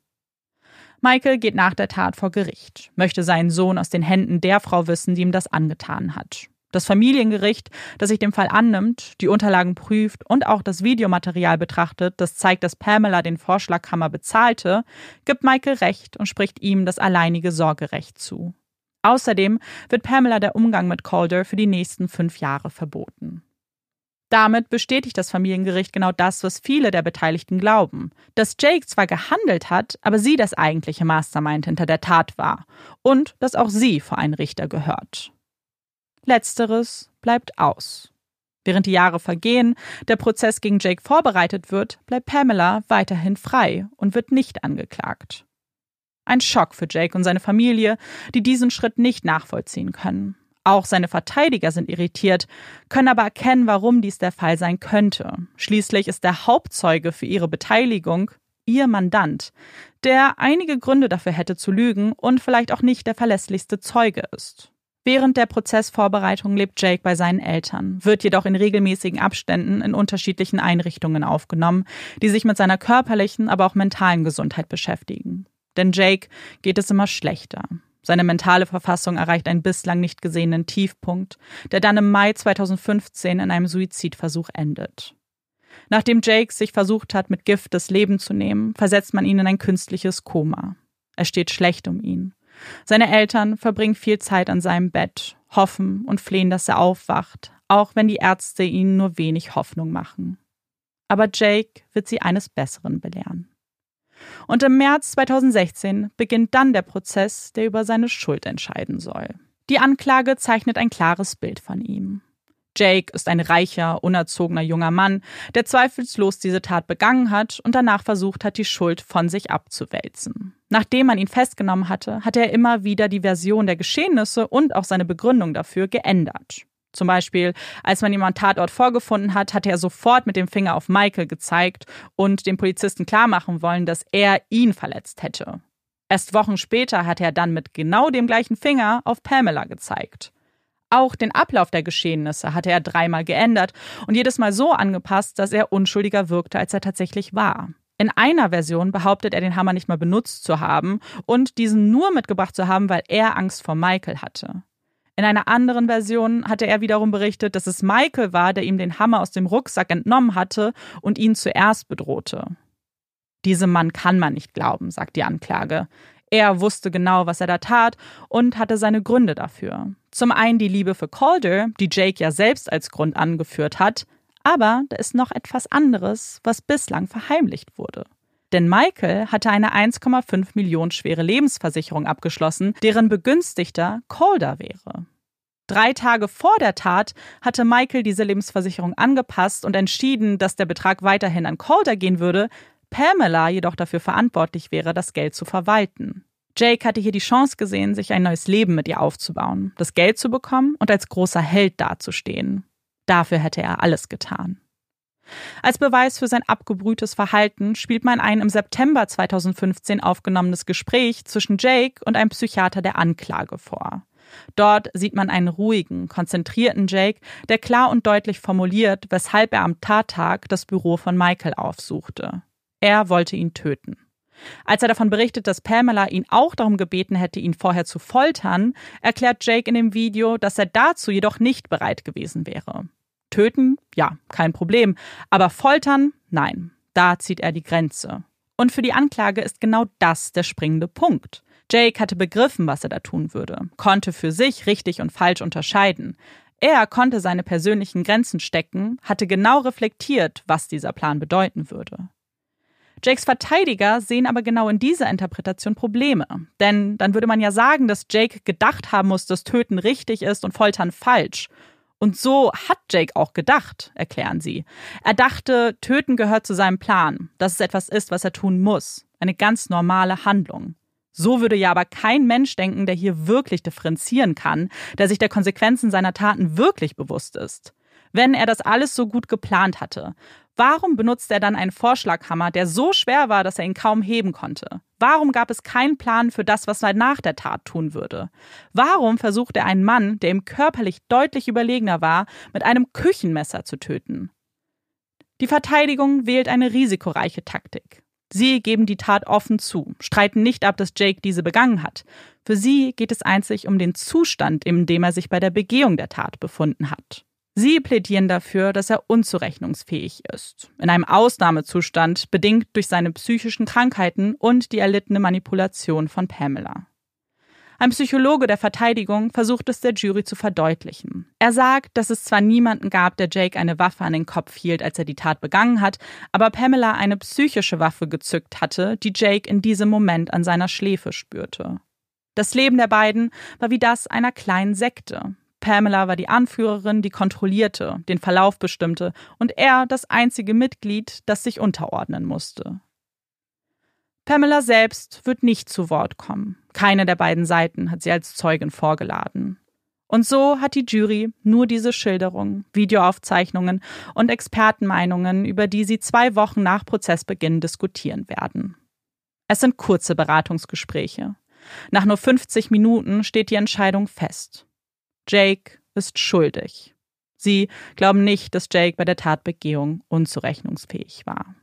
S1: Michael geht nach der Tat vor Gericht, möchte seinen Sohn aus den Händen der Frau wissen, die ihm das angetan hat. Das Familiengericht, das sich dem Fall annimmt, die Unterlagen prüft und auch das Videomaterial betrachtet, das zeigt, dass Pamela den Vorschlaghammer bezahlte, gibt Michael Recht und spricht ihm das alleinige Sorgerecht zu. Außerdem wird Pamela der Umgang mit Calder für die nächsten fünf Jahre verboten. Damit bestätigt das Familiengericht genau das, was viele der Beteiligten glauben. Dass Jake zwar gehandelt hat, aber sie das eigentliche Mastermind hinter der Tat war. Und dass auch sie vor einen Richter gehört. Letzteres bleibt aus. Während die Jahre vergehen, der Prozess gegen Jake vorbereitet wird, bleibt Pamela weiterhin frei und wird nicht angeklagt. Ein Schock für Jake und seine Familie, die diesen Schritt nicht nachvollziehen können. Auch seine Verteidiger sind irritiert, können aber erkennen, warum dies der Fall sein könnte. Schließlich ist der Hauptzeuge für ihre Beteiligung ihr Mandant, der einige Gründe dafür hätte zu lügen und vielleicht auch nicht der verlässlichste Zeuge ist. Während der Prozessvorbereitung lebt Jake bei seinen Eltern, wird jedoch in regelmäßigen Abständen in unterschiedlichen Einrichtungen aufgenommen, die sich mit seiner körperlichen, aber auch mentalen Gesundheit beschäftigen. Denn Jake geht es immer schlechter. Seine mentale Verfassung erreicht einen bislang nicht gesehenen Tiefpunkt, der dann im Mai 2015 in einem Suizidversuch endet. Nachdem Jake sich versucht hat, mit Gift das Leben zu nehmen, versetzt man ihn in ein künstliches Koma. Er steht schlecht um ihn. Seine Eltern verbringen viel Zeit an seinem Bett, hoffen und flehen, dass er aufwacht, auch wenn die Ärzte ihnen nur wenig Hoffnung machen. Aber Jake wird sie eines Besseren belehren. Und im März 2016 beginnt dann der Prozess, der über seine Schuld entscheiden soll. Die Anklage zeichnet ein klares Bild von ihm. Jake ist ein reicher, unerzogener junger Mann, der zweifellos diese Tat begangen hat und danach versucht hat, die Schuld von sich abzuwälzen. Nachdem man ihn festgenommen hatte, hat er immer wieder die Version der Geschehnisse und auch seine Begründung dafür geändert. Zum Beispiel, als man ihm am Tatort vorgefunden hat, hat er sofort mit dem Finger auf Michael gezeigt und dem Polizisten klarmachen wollen, dass er ihn verletzt hätte. Erst Wochen später hat er dann mit genau dem gleichen Finger auf Pamela gezeigt. Auch den Ablauf der Geschehnisse hatte er dreimal geändert und jedes Mal so angepasst, dass er unschuldiger wirkte, als er tatsächlich war. In einer Version behauptet er, den Hammer nicht mal benutzt zu haben und diesen nur mitgebracht zu haben, weil er Angst vor Michael hatte. In einer anderen Version hatte er wiederum berichtet, dass es Michael war, der ihm den Hammer aus dem Rucksack entnommen hatte und ihn zuerst bedrohte. Diesem Mann kann man nicht glauben, sagt die Anklage. Er wusste genau, was er da tat und hatte seine Gründe dafür. Zum einen die Liebe für Calder, die Jake ja selbst als Grund angeführt hat, aber da ist noch etwas anderes, was bislang verheimlicht wurde. Denn Michael hatte eine 1,5 Millionen schwere Lebensversicherung abgeschlossen, deren Begünstigter Calder wäre. Drei Tage vor der Tat hatte Michael diese Lebensversicherung angepasst und entschieden, dass der Betrag weiterhin an Calder gehen würde, Pamela jedoch dafür verantwortlich wäre, das Geld zu verwalten. Jake hatte hier die Chance gesehen, sich ein neues Leben mit ihr aufzubauen, das Geld zu bekommen und als großer Held dazustehen. Dafür hätte er alles getan. Als Beweis für sein abgebrühtes Verhalten spielt man ein im September 2015 aufgenommenes Gespräch zwischen Jake und einem Psychiater der Anklage vor. Dort sieht man einen ruhigen, konzentrierten Jake, der klar und deutlich formuliert, weshalb er am Tattag das Büro von Michael aufsuchte. Er wollte ihn töten. Als er davon berichtet, dass Pamela ihn auch darum gebeten hätte, ihn vorher zu foltern, erklärt Jake in dem Video, dass er dazu jedoch nicht bereit gewesen wäre. Töten? Ja, kein Problem. Aber foltern? Nein. Da zieht er die Grenze. Und für die Anklage ist genau das der springende Punkt. Jake hatte begriffen, was er da tun würde, konnte für sich richtig und falsch unterscheiden. Er konnte seine persönlichen Grenzen stecken, hatte genau reflektiert, was dieser Plan bedeuten würde. Jakes Verteidiger sehen aber genau in dieser Interpretation Probleme. Denn dann würde man ja sagen, dass Jake gedacht haben muss, dass Töten richtig ist und Foltern falsch. Und so hat Jake auch gedacht, erklären sie. Er dachte, Töten gehört zu seinem Plan, dass es etwas ist, was er tun muss. Eine ganz normale Handlung. So würde ja aber kein Mensch denken, der hier wirklich differenzieren kann, der sich der Konsequenzen seiner Taten wirklich bewusst ist. Wenn er das alles so gut geplant hatte, Warum benutzt er dann einen Vorschlaghammer, der so schwer war, dass er ihn kaum heben konnte? Warum gab es keinen Plan für das, was er nach der Tat tun würde? Warum versucht er einen Mann, der ihm körperlich deutlich überlegener war, mit einem Küchenmesser zu töten? Die Verteidigung wählt eine risikoreiche Taktik. Sie geben die Tat offen zu, streiten nicht ab, dass Jake diese begangen hat. Für sie geht es einzig um den Zustand, in dem er sich bei der Begehung der Tat befunden hat. Sie plädieren dafür, dass er unzurechnungsfähig ist, in einem Ausnahmezustand, bedingt durch seine psychischen Krankheiten und die erlittene Manipulation von Pamela. Ein Psychologe der Verteidigung versucht es der Jury zu verdeutlichen. Er sagt, dass es zwar niemanden gab, der Jake eine Waffe an den Kopf hielt, als er die Tat begangen hat, aber Pamela eine psychische Waffe gezückt hatte, die Jake in diesem Moment an seiner Schläfe spürte. Das Leben der beiden war wie das einer kleinen Sekte. Pamela war die Anführerin, die kontrollierte, den Verlauf bestimmte und er das einzige Mitglied, das sich unterordnen musste. Pamela selbst wird nicht zu Wort kommen. Keine der beiden Seiten hat sie als Zeugin vorgeladen. Und so hat die Jury nur diese Schilderungen, Videoaufzeichnungen und Expertenmeinungen, über die sie zwei Wochen nach Prozessbeginn diskutieren werden. Es sind kurze Beratungsgespräche. Nach nur 50 Minuten steht die Entscheidung fest. Jake ist schuldig. Sie glauben nicht, dass Jake bei der Tatbegehung unzurechnungsfähig war.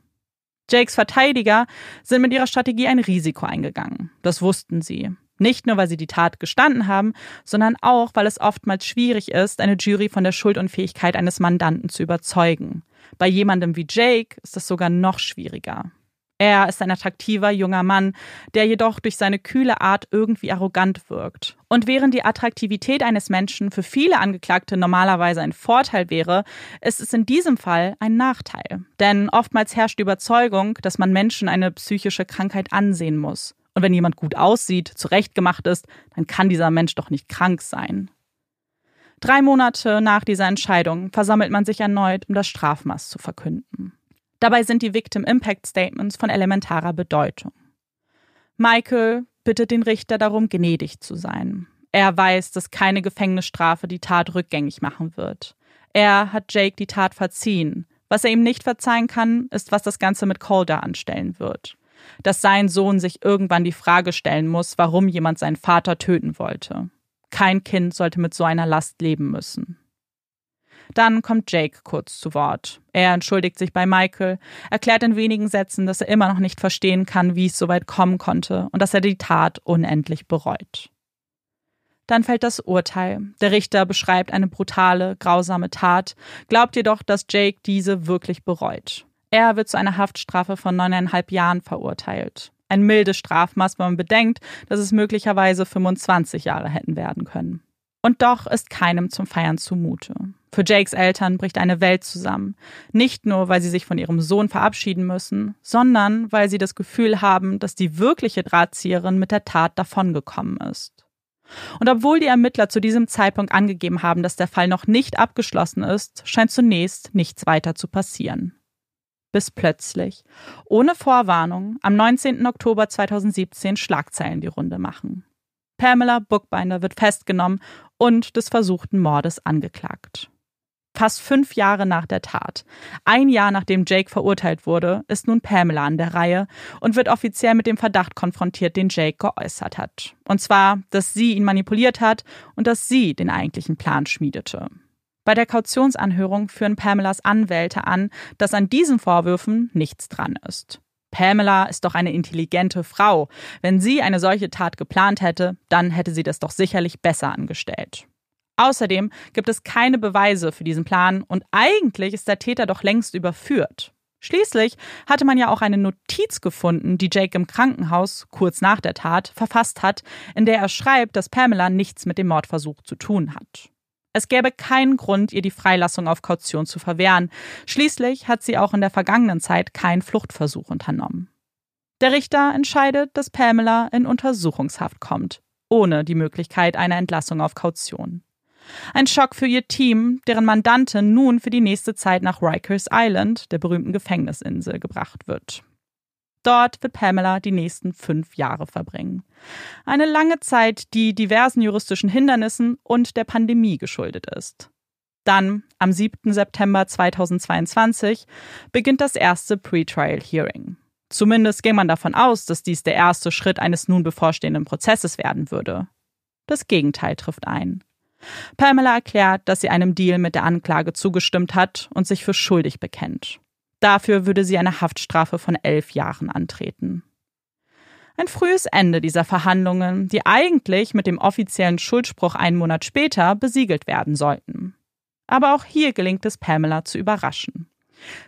S1: Jakes Verteidiger sind mit ihrer Strategie ein Risiko eingegangen. Das wussten sie. Nicht nur, weil sie die Tat gestanden haben, sondern auch, weil es oftmals schwierig ist, eine Jury von der Schuldunfähigkeit eines Mandanten zu überzeugen. Bei jemandem wie Jake ist das sogar noch schwieriger. Er ist ein attraktiver junger Mann, der jedoch durch seine kühle Art irgendwie arrogant wirkt. Und während die Attraktivität eines Menschen für viele Angeklagte normalerweise ein Vorteil wäre, ist es in diesem Fall ein Nachteil. Denn oftmals herrscht die Überzeugung, dass man Menschen eine psychische Krankheit ansehen muss. Und wenn jemand gut aussieht, zurechtgemacht ist, dann kann dieser Mensch doch nicht krank sein. Drei Monate nach dieser Entscheidung versammelt man sich erneut, um das Strafmaß zu verkünden. Dabei sind die Victim Impact Statements von elementarer Bedeutung. Michael bittet den Richter darum, gnädig zu sein. Er weiß, dass keine Gefängnisstrafe die Tat rückgängig machen wird. Er hat Jake die Tat verziehen. Was er ihm nicht verzeihen kann, ist, was das Ganze mit Calder anstellen wird. Dass sein Sohn sich irgendwann die Frage stellen muss, warum jemand seinen Vater töten wollte. Kein Kind sollte mit so einer Last leben müssen. Dann kommt Jake kurz zu Wort. Er entschuldigt sich bei Michael, erklärt in wenigen Sätzen, dass er immer noch nicht verstehen kann, wie es so weit kommen konnte und dass er die Tat unendlich bereut. Dann fällt das Urteil. Der Richter beschreibt eine brutale, grausame Tat, glaubt jedoch, dass Jake diese wirklich bereut. Er wird zu einer Haftstrafe von neuneinhalb Jahren verurteilt. Ein mildes Strafmaß, wenn man bedenkt, dass es möglicherweise 25 Jahre hätten werden können. Und doch ist keinem zum Feiern zumute. Für Jakes Eltern bricht eine Welt zusammen. Nicht nur, weil sie sich von ihrem Sohn verabschieden müssen, sondern weil sie das Gefühl haben, dass die wirkliche Drahtzieherin mit der Tat davongekommen ist. Und obwohl die Ermittler zu diesem Zeitpunkt angegeben haben, dass der Fall noch nicht abgeschlossen ist, scheint zunächst nichts weiter zu passieren. Bis plötzlich, ohne Vorwarnung, am 19. Oktober 2017 Schlagzeilen die Runde machen. Pamela Bookbinder wird festgenommen und des versuchten Mordes angeklagt. Fast fünf Jahre nach der Tat, ein Jahr nachdem Jake verurteilt wurde, ist nun Pamela an der Reihe und wird offiziell mit dem Verdacht konfrontiert, den Jake geäußert hat. Und zwar, dass sie ihn manipuliert hat und dass sie den eigentlichen Plan schmiedete. Bei der Kautionsanhörung führen Pamelas Anwälte an, dass an diesen Vorwürfen nichts dran ist. Pamela ist doch eine intelligente Frau. Wenn sie eine solche Tat geplant hätte, dann hätte sie das doch sicherlich besser angestellt. Außerdem gibt es keine Beweise für diesen Plan und eigentlich ist der Täter doch längst überführt. Schließlich hatte man ja auch eine Notiz gefunden, die Jake im Krankenhaus kurz nach der Tat verfasst hat, in der er schreibt, dass Pamela nichts mit dem Mordversuch zu tun hat. Es gäbe keinen Grund, ihr die Freilassung auf Kaution zu verwehren. Schließlich hat sie auch in der vergangenen Zeit keinen Fluchtversuch unternommen. Der Richter entscheidet, dass Pamela in Untersuchungshaft kommt, ohne die Möglichkeit einer Entlassung auf Kaution. Ein Schock für ihr Team, deren Mandantin nun für die nächste Zeit nach Rikers Island, der berühmten Gefängnisinsel, gebracht wird. Dort wird Pamela die nächsten fünf Jahre verbringen. Eine lange Zeit, die diversen juristischen Hindernissen und der Pandemie geschuldet ist. Dann, am 7. September 2022, beginnt das erste Pretrial Hearing. Zumindest ging man davon aus, dass dies der erste Schritt eines nun bevorstehenden Prozesses werden würde. Das Gegenteil trifft ein. Pamela erklärt, dass sie einem Deal mit der Anklage zugestimmt hat und sich für schuldig bekennt. Dafür würde sie eine Haftstrafe von elf Jahren antreten. Ein frühes Ende dieser Verhandlungen, die eigentlich mit dem offiziellen Schuldspruch einen Monat später besiegelt werden sollten. Aber auch hier gelingt es Pamela zu überraschen.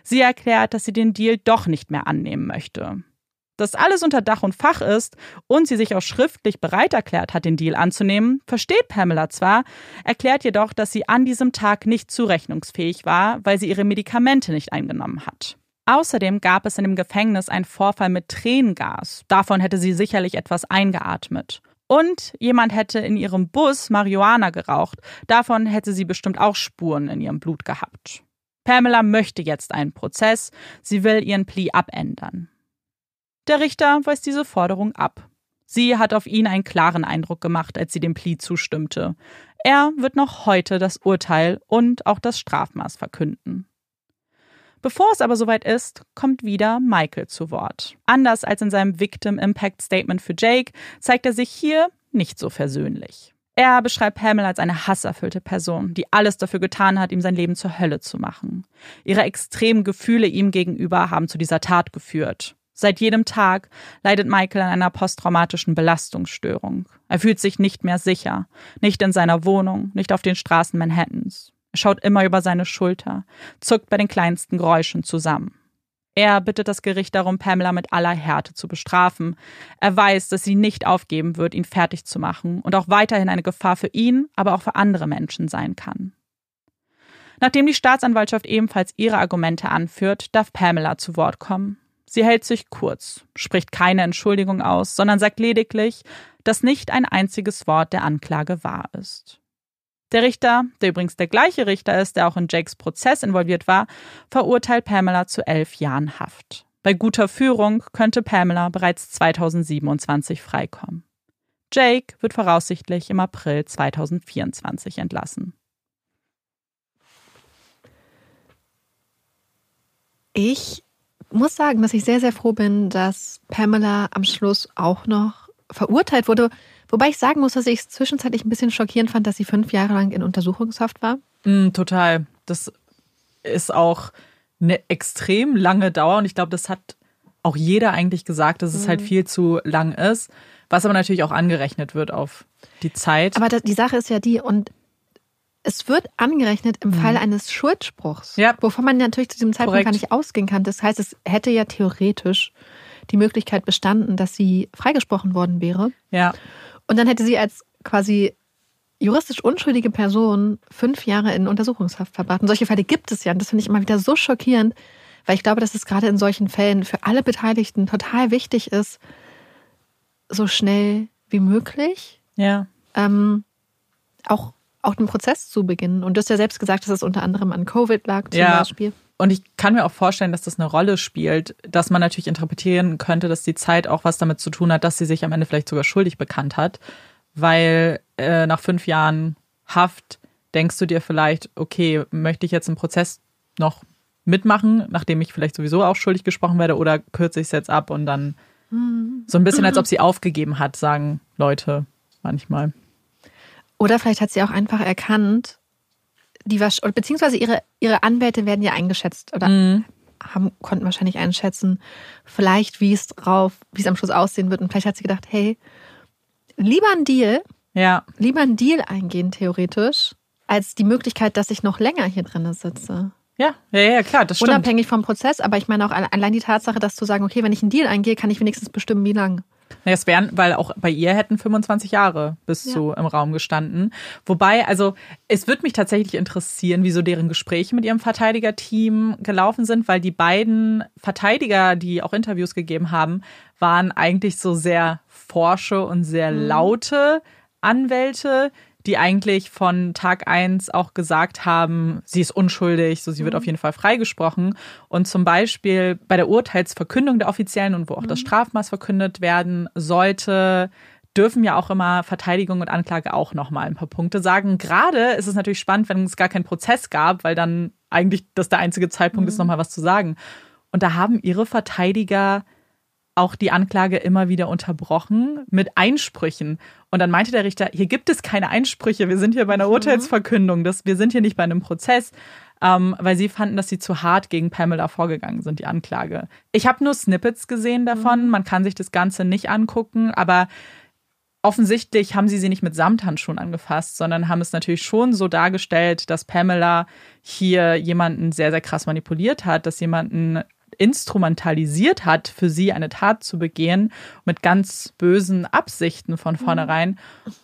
S1: Sie erklärt, dass sie den Deal doch nicht mehr annehmen möchte. Dass alles unter Dach und Fach ist und sie sich auch schriftlich bereit erklärt hat, den Deal anzunehmen, versteht Pamela zwar, erklärt jedoch, dass sie an diesem Tag nicht zurechnungsfähig war, weil sie ihre Medikamente nicht eingenommen hat. Außerdem gab es in dem Gefängnis einen Vorfall mit Tränengas. Davon hätte sie sicherlich etwas eingeatmet. Und jemand hätte in ihrem Bus Marihuana geraucht. Davon hätte sie bestimmt auch Spuren in ihrem Blut gehabt. Pamela möchte jetzt einen Prozess. Sie will ihren Plea abändern. Der Richter weist diese Forderung ab. Sie hat auf ihn einen klaren Eindruck gemacht, als sie dem Plea zustimmte. Er wird noch heute das Urteil und auch das Strafmaß verkünden. Bevor es aber soweit ist, kommt wieder Michael zu Wort. Anders als in seinem Victim Impact Statement für Jake zeigt er sich hier nicht so versöhnlich. Er beschreibt Pamela als eine hasserfüllte Person, die alles dafür getan hat, ihm sein Leben zur Hölle zu machen. Ihre extremen Gefühle ihm gegenüber haben zu dieser Tat geführt. Seit jedem Tag leidet Michael an einer posttraumatischen Belastungsstörung. Er fühlt sich nicht mehr sicher, nicht in seiner Wohnung, nicht auf den Straßen Manhattans. Er schaut immer über seine Schulter, zuckt bei den kleinsten Geräuschen zusammen. Er bittet das Gericht darum, Pamela mit aller Härte zu bestrafen. Er weiß, dass sie nicht aufgeben wird, ihn fertig zu machen und auch weiterhin eine Gefahr für ihn, aber auch für andere Menschen sein kann. Nachdem die Staatsanwaltschaft ebenfalls ihre Argumente anführt, darf Pamela zu Wort kommen. Sie hält sich kurz, spricht keine Entschuldigung aus, sondern sagt lediglich, dass nicht ein einziges Wort der Anklage wahr ist. Der Richter, der übrigens der gleiche Richter ist, der auch in Jakes Prozess involviert war, verurteilt Pamela zu elf Jahren Haft. Bei guter Führung könnte Pamela bereits 2027 freikommen. Jake wird voraussichtlich im April 2024 entlassen.
S2: Ich muss sagen, dass ich sehr, sehr froh bin, dass Pamela am Schluss auch noch verurteilt wurde. Wobei ich sagen muss, dass ich es zwischenzeitlich ein bisschen schockierend fand, dass sie fünf Jahre lang in Untersuchungshaft war.
S1: Mm, total. Das ist auch eine extrem lange Dauer und ich glaube, das hat auch jeder eigentlich gesagt, dass es halt mhm. halt viel zu lang ist, was aber natürlich auch angerechnet wird auf die Zeit.
S2: Aber die Sache ist ja die, und es wird angerechnet im mhm. Fall eines Schuldspruchs,
S1: ja.
S2: wovon man natürlich zu diesem Zeitpunkt Korrekt. gar nicht ausgehen kann. Das heißt, es hätte ja theoretisch die Möglichkeit bestanden, dass sie freigesprochen worden wäre.
S1: Ja.
S2: Und dann hätte sie als quasi juristisch unschuldige Person fünf Jahre in Untersuchungshaft verbracht. Und solche Fälle gibt es ja. Und das finde ich immer wieder so schockierend, weil ich glaube, dass es gerade in solchen Fällen für alle Beteiligten total wichtig ist, so schnell wie möglich
S1: ja.
S2: ähm, auch auch den Prozess zu beginnen. Und du hast ja selbst gesagt, dass es unter anderem an Covid lag zum
S1: ja.
S2: Beispiel.
S1: Und ich kann mir auch vorstellen, dass das eine Rolle spielt, dass man natürlich interpretieren könnte, dass die Zeit auch was damit zu tun hat, dass sie sich am Ende vielleicht sogar schuldig bekannt hat, weil äh, nach fünf Jahren Haft denkst du dir vielleicht, okay, möchte ich jetzt im Prozess noch mitmachen, nachdem ich vielleicht sowieso auch schuldig gesprochen werde, oder kürze ich es jetzt ab und dann mhm. so ein bisschen, als ob sie aufgegeben hat, sagen Leute manchmal.
S2: Oder vielleicht hat sie auch einfach erkannt, die beziehungsweise ihre, ihre Anwälte werden ja eingeschätzt oder mhm. haben, konnten wahrscheinlich einschätzen, vielleicht wie es drauf, wie es am Schluss aussehen wird. Und vielleicht hat sie gedacht, hey, lieber ein Deal,
S1: ja.
S2: lieber ein Deal eingehen, theoretisch, als die Möglichkeit, dass ich noch länger hier drin sitze.
S1: Ja, ja, ja, klar, das stimmt.
S2: Unabhängig vom Prozess, aber ich meine auch allein die Tatsache, dass zu sagen, okay, wenn ich einen Deal eingehe, kann ich wenigstens bestimmen, wie lang.
S1: Ja, es wären, weil auch bei ihr hätten 25 Jahre bis ja. zu im Raum gestanden. Wobei, also es würde mich tatsächlich interessieren, wieso deren Gespräche mit ihrem Verteidigerteam gelaufen sind, weil die beiden Verteidiger, die auch Interviews gegeben haben, waren eigentlich so sehr forsche und sehr mhm. laute Anwälte, die eigentlich von Tag eins auch gesagt haben, sie ist unschuldig, so sie wird mhm. auf jeden Fall freigesprochen. Und zum Beispiel bei der Urteilsverkündung der Offiziellen und wo auch mhm. das Strafmaß verkündet werden sollte, dürfen ja auch immer Verteidigung und Anklage auch nochmal ein paar Punkte sagen. Gerade ist es natürlich spannend, wenn es gar keinen Prozess gab, weil dann eigentlich das der einzige Zeitpunkt mhm. ist, nochmal was zu sagen. Und da haben ihre Verteidiger auch die Anklage immer wieder unterbrochen mit Einsprüchen. Und dann meinte der Richter, hier gibt es keine Einsprüche, wir sind hier bei einer mhm. Urteilsverkündung, das, wir sind hier nicht bei einem Prozess, ähm, weil sie fanden, dass sie zu hart gegen Pamela vorgegangen sind, die Anklage. Ich habe nur Snippets gesehen davon, mhm. man kann sich das Ganze nicht angucken, aber offensichtlich haben sie sie nicht mit Samthandschuhen angefasst, sondern haben es natürlich schon so dargestellt, dass Pamela hier jemanden sehr, sehr krass manipuliert hat, dass jemanden instrumentalisiert hat, für sie eine Tat zu begehen, mit ganz bösen Absichten von vornherein.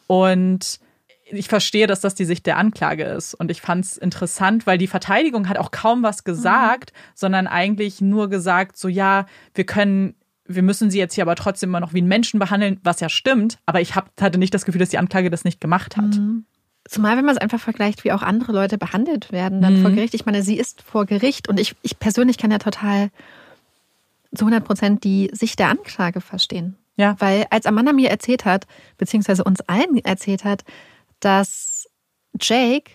S1: Und ich verstehe, dass das die Sicht der Anklage ist. Und ich fand es interessant, weil die Verteidigung hat auch kaum was gesagt, mhm. sondern eigentlich nur gesagt, so ja, wir können wir müssen sie jetzt hier aber trotzdem immer noch wie einen Menschen behandeln, was ja stimmt, aber ich hab, hatte nicht das Gefühl, dass die Anklage das nicht gemacht hat. Mhm.
S2: Zumal, wenn man es einfach vergleicht, wie auch andere Leute behandelt werden dann mhm. vor Gericht. Ich meine, sie ist vor Gericht und ich, ich persönlich kann ja total zu 100 Prozent die Sicht der Anklage verstehen.
S1: Ja.
S2: Weil als Amanda mir erzählt hat, beziehungsweise uns allen erzählt hat, dass Jake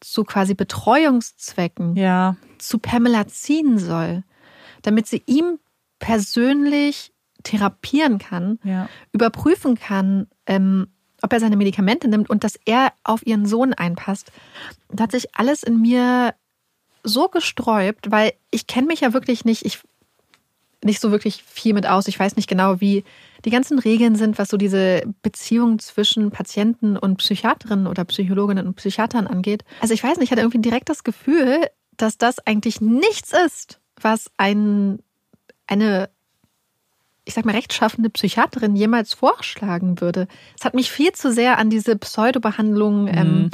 S2: zu quasi Betreuungszwecken
S1: ja.
S2: zu Pamela ziehen soll, damit sie ihm persönlich therapieren kann,
S1: ja.
S2: überprüfen kann, ähm, ob er seine Medikamente nimmt und dass er auf ihren Sohn einpasst. Da hat sich alles in mir so gesträubt, weil ich kenne mich ja wirklich nicht, ich nicht so wirklich viel mit aus. Ich weiß nicht genau, wie die ganzen Regeln sind, was so diese Beziehung zwischen Patienten und Psychiaterinnen oder Psychologinnen und Psychiatern angeht. Also ich weiß nicht, ich hatte irgendwie direkt das Gefühl, dass das eigentlich nichts ist, was ein, eine ich sag mal, rechtschaffende Psychiaterin jemals vorschlagen würde. Es hat mich viel zu sehr an diese Pseudobehandlung mhm. ähm,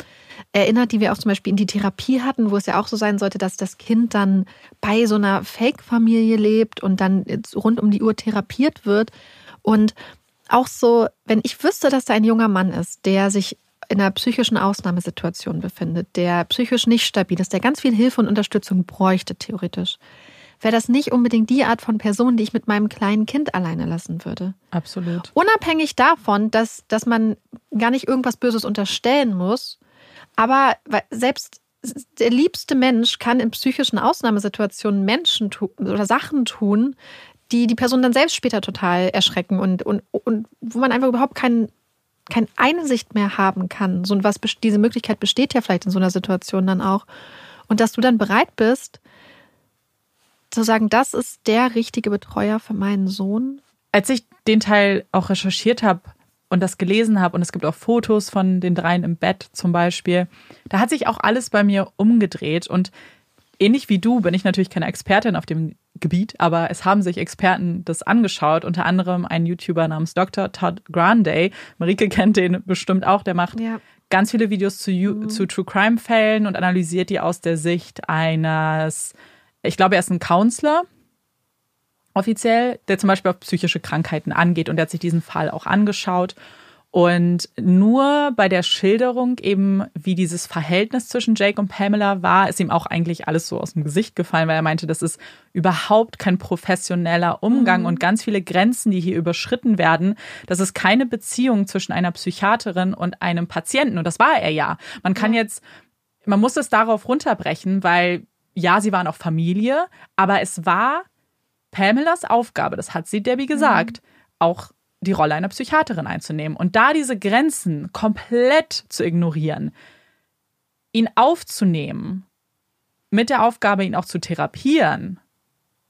S2: erinnert, die wir auch zum Beispiel in die Therapie hatten, wo es ja auch so sein sollte, dass das Kind dann bei so einer Fake-Familie lebt und dann rund um die Uhr therapiert wird. Und auch so, wenn ich wüsste, dass da ein junger Mann ist, der sich in einer psychischen Ausnahmesituation befindet, der psychisch nicht stabil ist, der ganz viel Hilfe und Unterstützung bräuchte, theoretisch wäre das nicht unbedingt die Art von Person, die ich mit meinem kleinen Kind alleine lassen würde.
S1: Absolut.
S2: Unabhängig davon, dass, dass man gar nicht irgendwas Böses unterstellen muss, aber selbst der liebste Mensch kann in psychischen Ausnahmesituationen Menschen oder Sachen tun, die die Person dann selbst später total erschrecken und, und, und wo man einfach überhaupt keinen keine Einsicht mehr haben kann. So was, diese Möglichkeit besteht ja vielleicht in so einer Situation dann auch. Und dass du dann bereit bist, zu sagen, das ist der richtige Betreuer für meinen Sohn?
S1: Als ich den Teil auch recherchiert habe und das gelesen habe, und es gibt auch Fotos von den dreien im Bett zum Beispiel, da hat sich auch alles bei mir umgedreht. Und ähnlich wie du bin ich natürlich keine Expertin auf dem Gebiet, aber es haben sich Experten das angeschaut, unter anderem ein YouTuber namens Dr. Todd Grande. Marike kennt den bestimmt auch, der macht ja. ganz viele Videos zu, mhm. zu True Crime Fällen und analysiert die aus der Sicht eines ich glaube, er ist ein Counselor offiziell, der zum Beispiel auf psychische Krankheiten angeht und der hat sich diesen Fall auch angeschaut. Und nur bei der Schilderung eben, wie dieses Verhältnis zwischen Jake und Pamela war, ist ihm auch eigentlich alles so aus dem Gesicht gefallen, weil er meinte, das ist überhaupt kein professioneller Umgang mhm. und ganz viele Grenzen, die hier überschritten werden. Das ist keine Beziehung zwischen einer Psychiaterin und einem Patienten. Und das war er ja. Man kann ja. jetzt, man muss es darauf runterbrechen, weil ja, sie waren auch Familie, aber es war Pamelas Aufgabe, das hat sie Debbie gesagt, mhm. auch die Rolle einer Psychiaterin einzunehmen und da diese Grenzen komplett zu ignorieren, ihn aufzunehmen, mit der Aufgabe, ihn auch zu therapieren,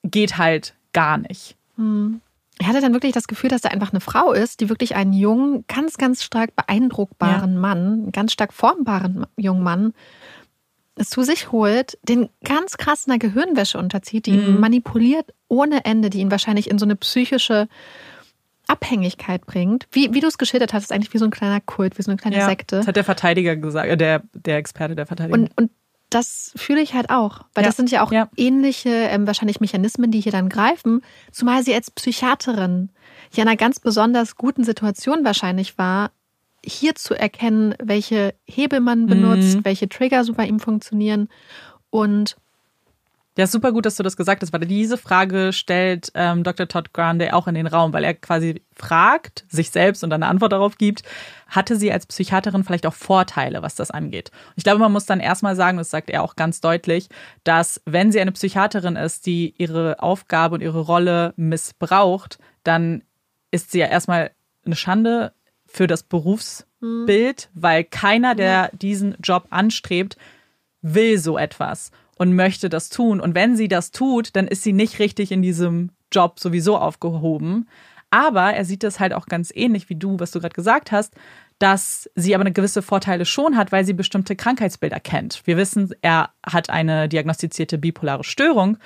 S1: geht halt gar nicht.
S2: Hm. Er hatte dann wirklich das Gefühl, dass da einfach eine Frau ist, die wirklich einen jungen, ganz, ganz stark beeindruckbaren ja. Mann, einen ganz stark formbaren jungen Mann zu sich holt, den ganz krass einer Gehirnwäsche unterzieht, die mhm. ihn manipuliert ohne Ende, die ihn wahrscheinlich in so eine psychische Abhängigkeit bringt. Wie, wie du es geschildert hast, ist eigentlich wie so ein kleiner Kult, wie so eine kleine ja, Sekte.
S1: Das hat der Verteidiger gesagt, äh, der, der Experte der Verteidiger.
S2: Und, und das fühle ich halt auch, weil ja. das sind ja auch ja. ähnliche ähm, wahrscheinlich Mechanismen, die hier dann greifen, zumal sie als Psychiaterin ja in einer ganz besonders guten Situation wahrscheinlich war, hier zu erkennen, welche Hebel man benutzt, mhm. welche Trigger so bei ihm funktionieren und
S1: ja, super gut, dass du das gesagt hast, weil diese Frage stellt ähm, Dr. Todd Grande auch in den Raum, weil er quasi fragt, sich selbst und dann eine Antwort darauf gibt, hatte sie als Psychiaterin vielleicht auch Vorteile, was das angeht. Und ich glaube, man muss dann erstmal sagen, das sagt er auch ganz deutlich, dass wenn sie eine Psychiaterin ist, die ihre Aufgabe und ihre Rolle missbraucht, dann ist sie ja erstmal eine Schande für das Berufsbild, mhm. weil keiner, der diesen Job anstrebt, will so etwas und möchte das tun. Und wenn sie das tut, dann ist sie nicht richtig in diesem Job sowieso aufgehoben. Aber er sieht das halt auch ganz ähnlich wie du, was du gerade gesagt hast, dass sie aber eine gewisse Vorteile schon hat, weil sie bestimmte Krankheitsbilder kennt. Wir wissen, er hat eine diagnostizierte bipolare Störung.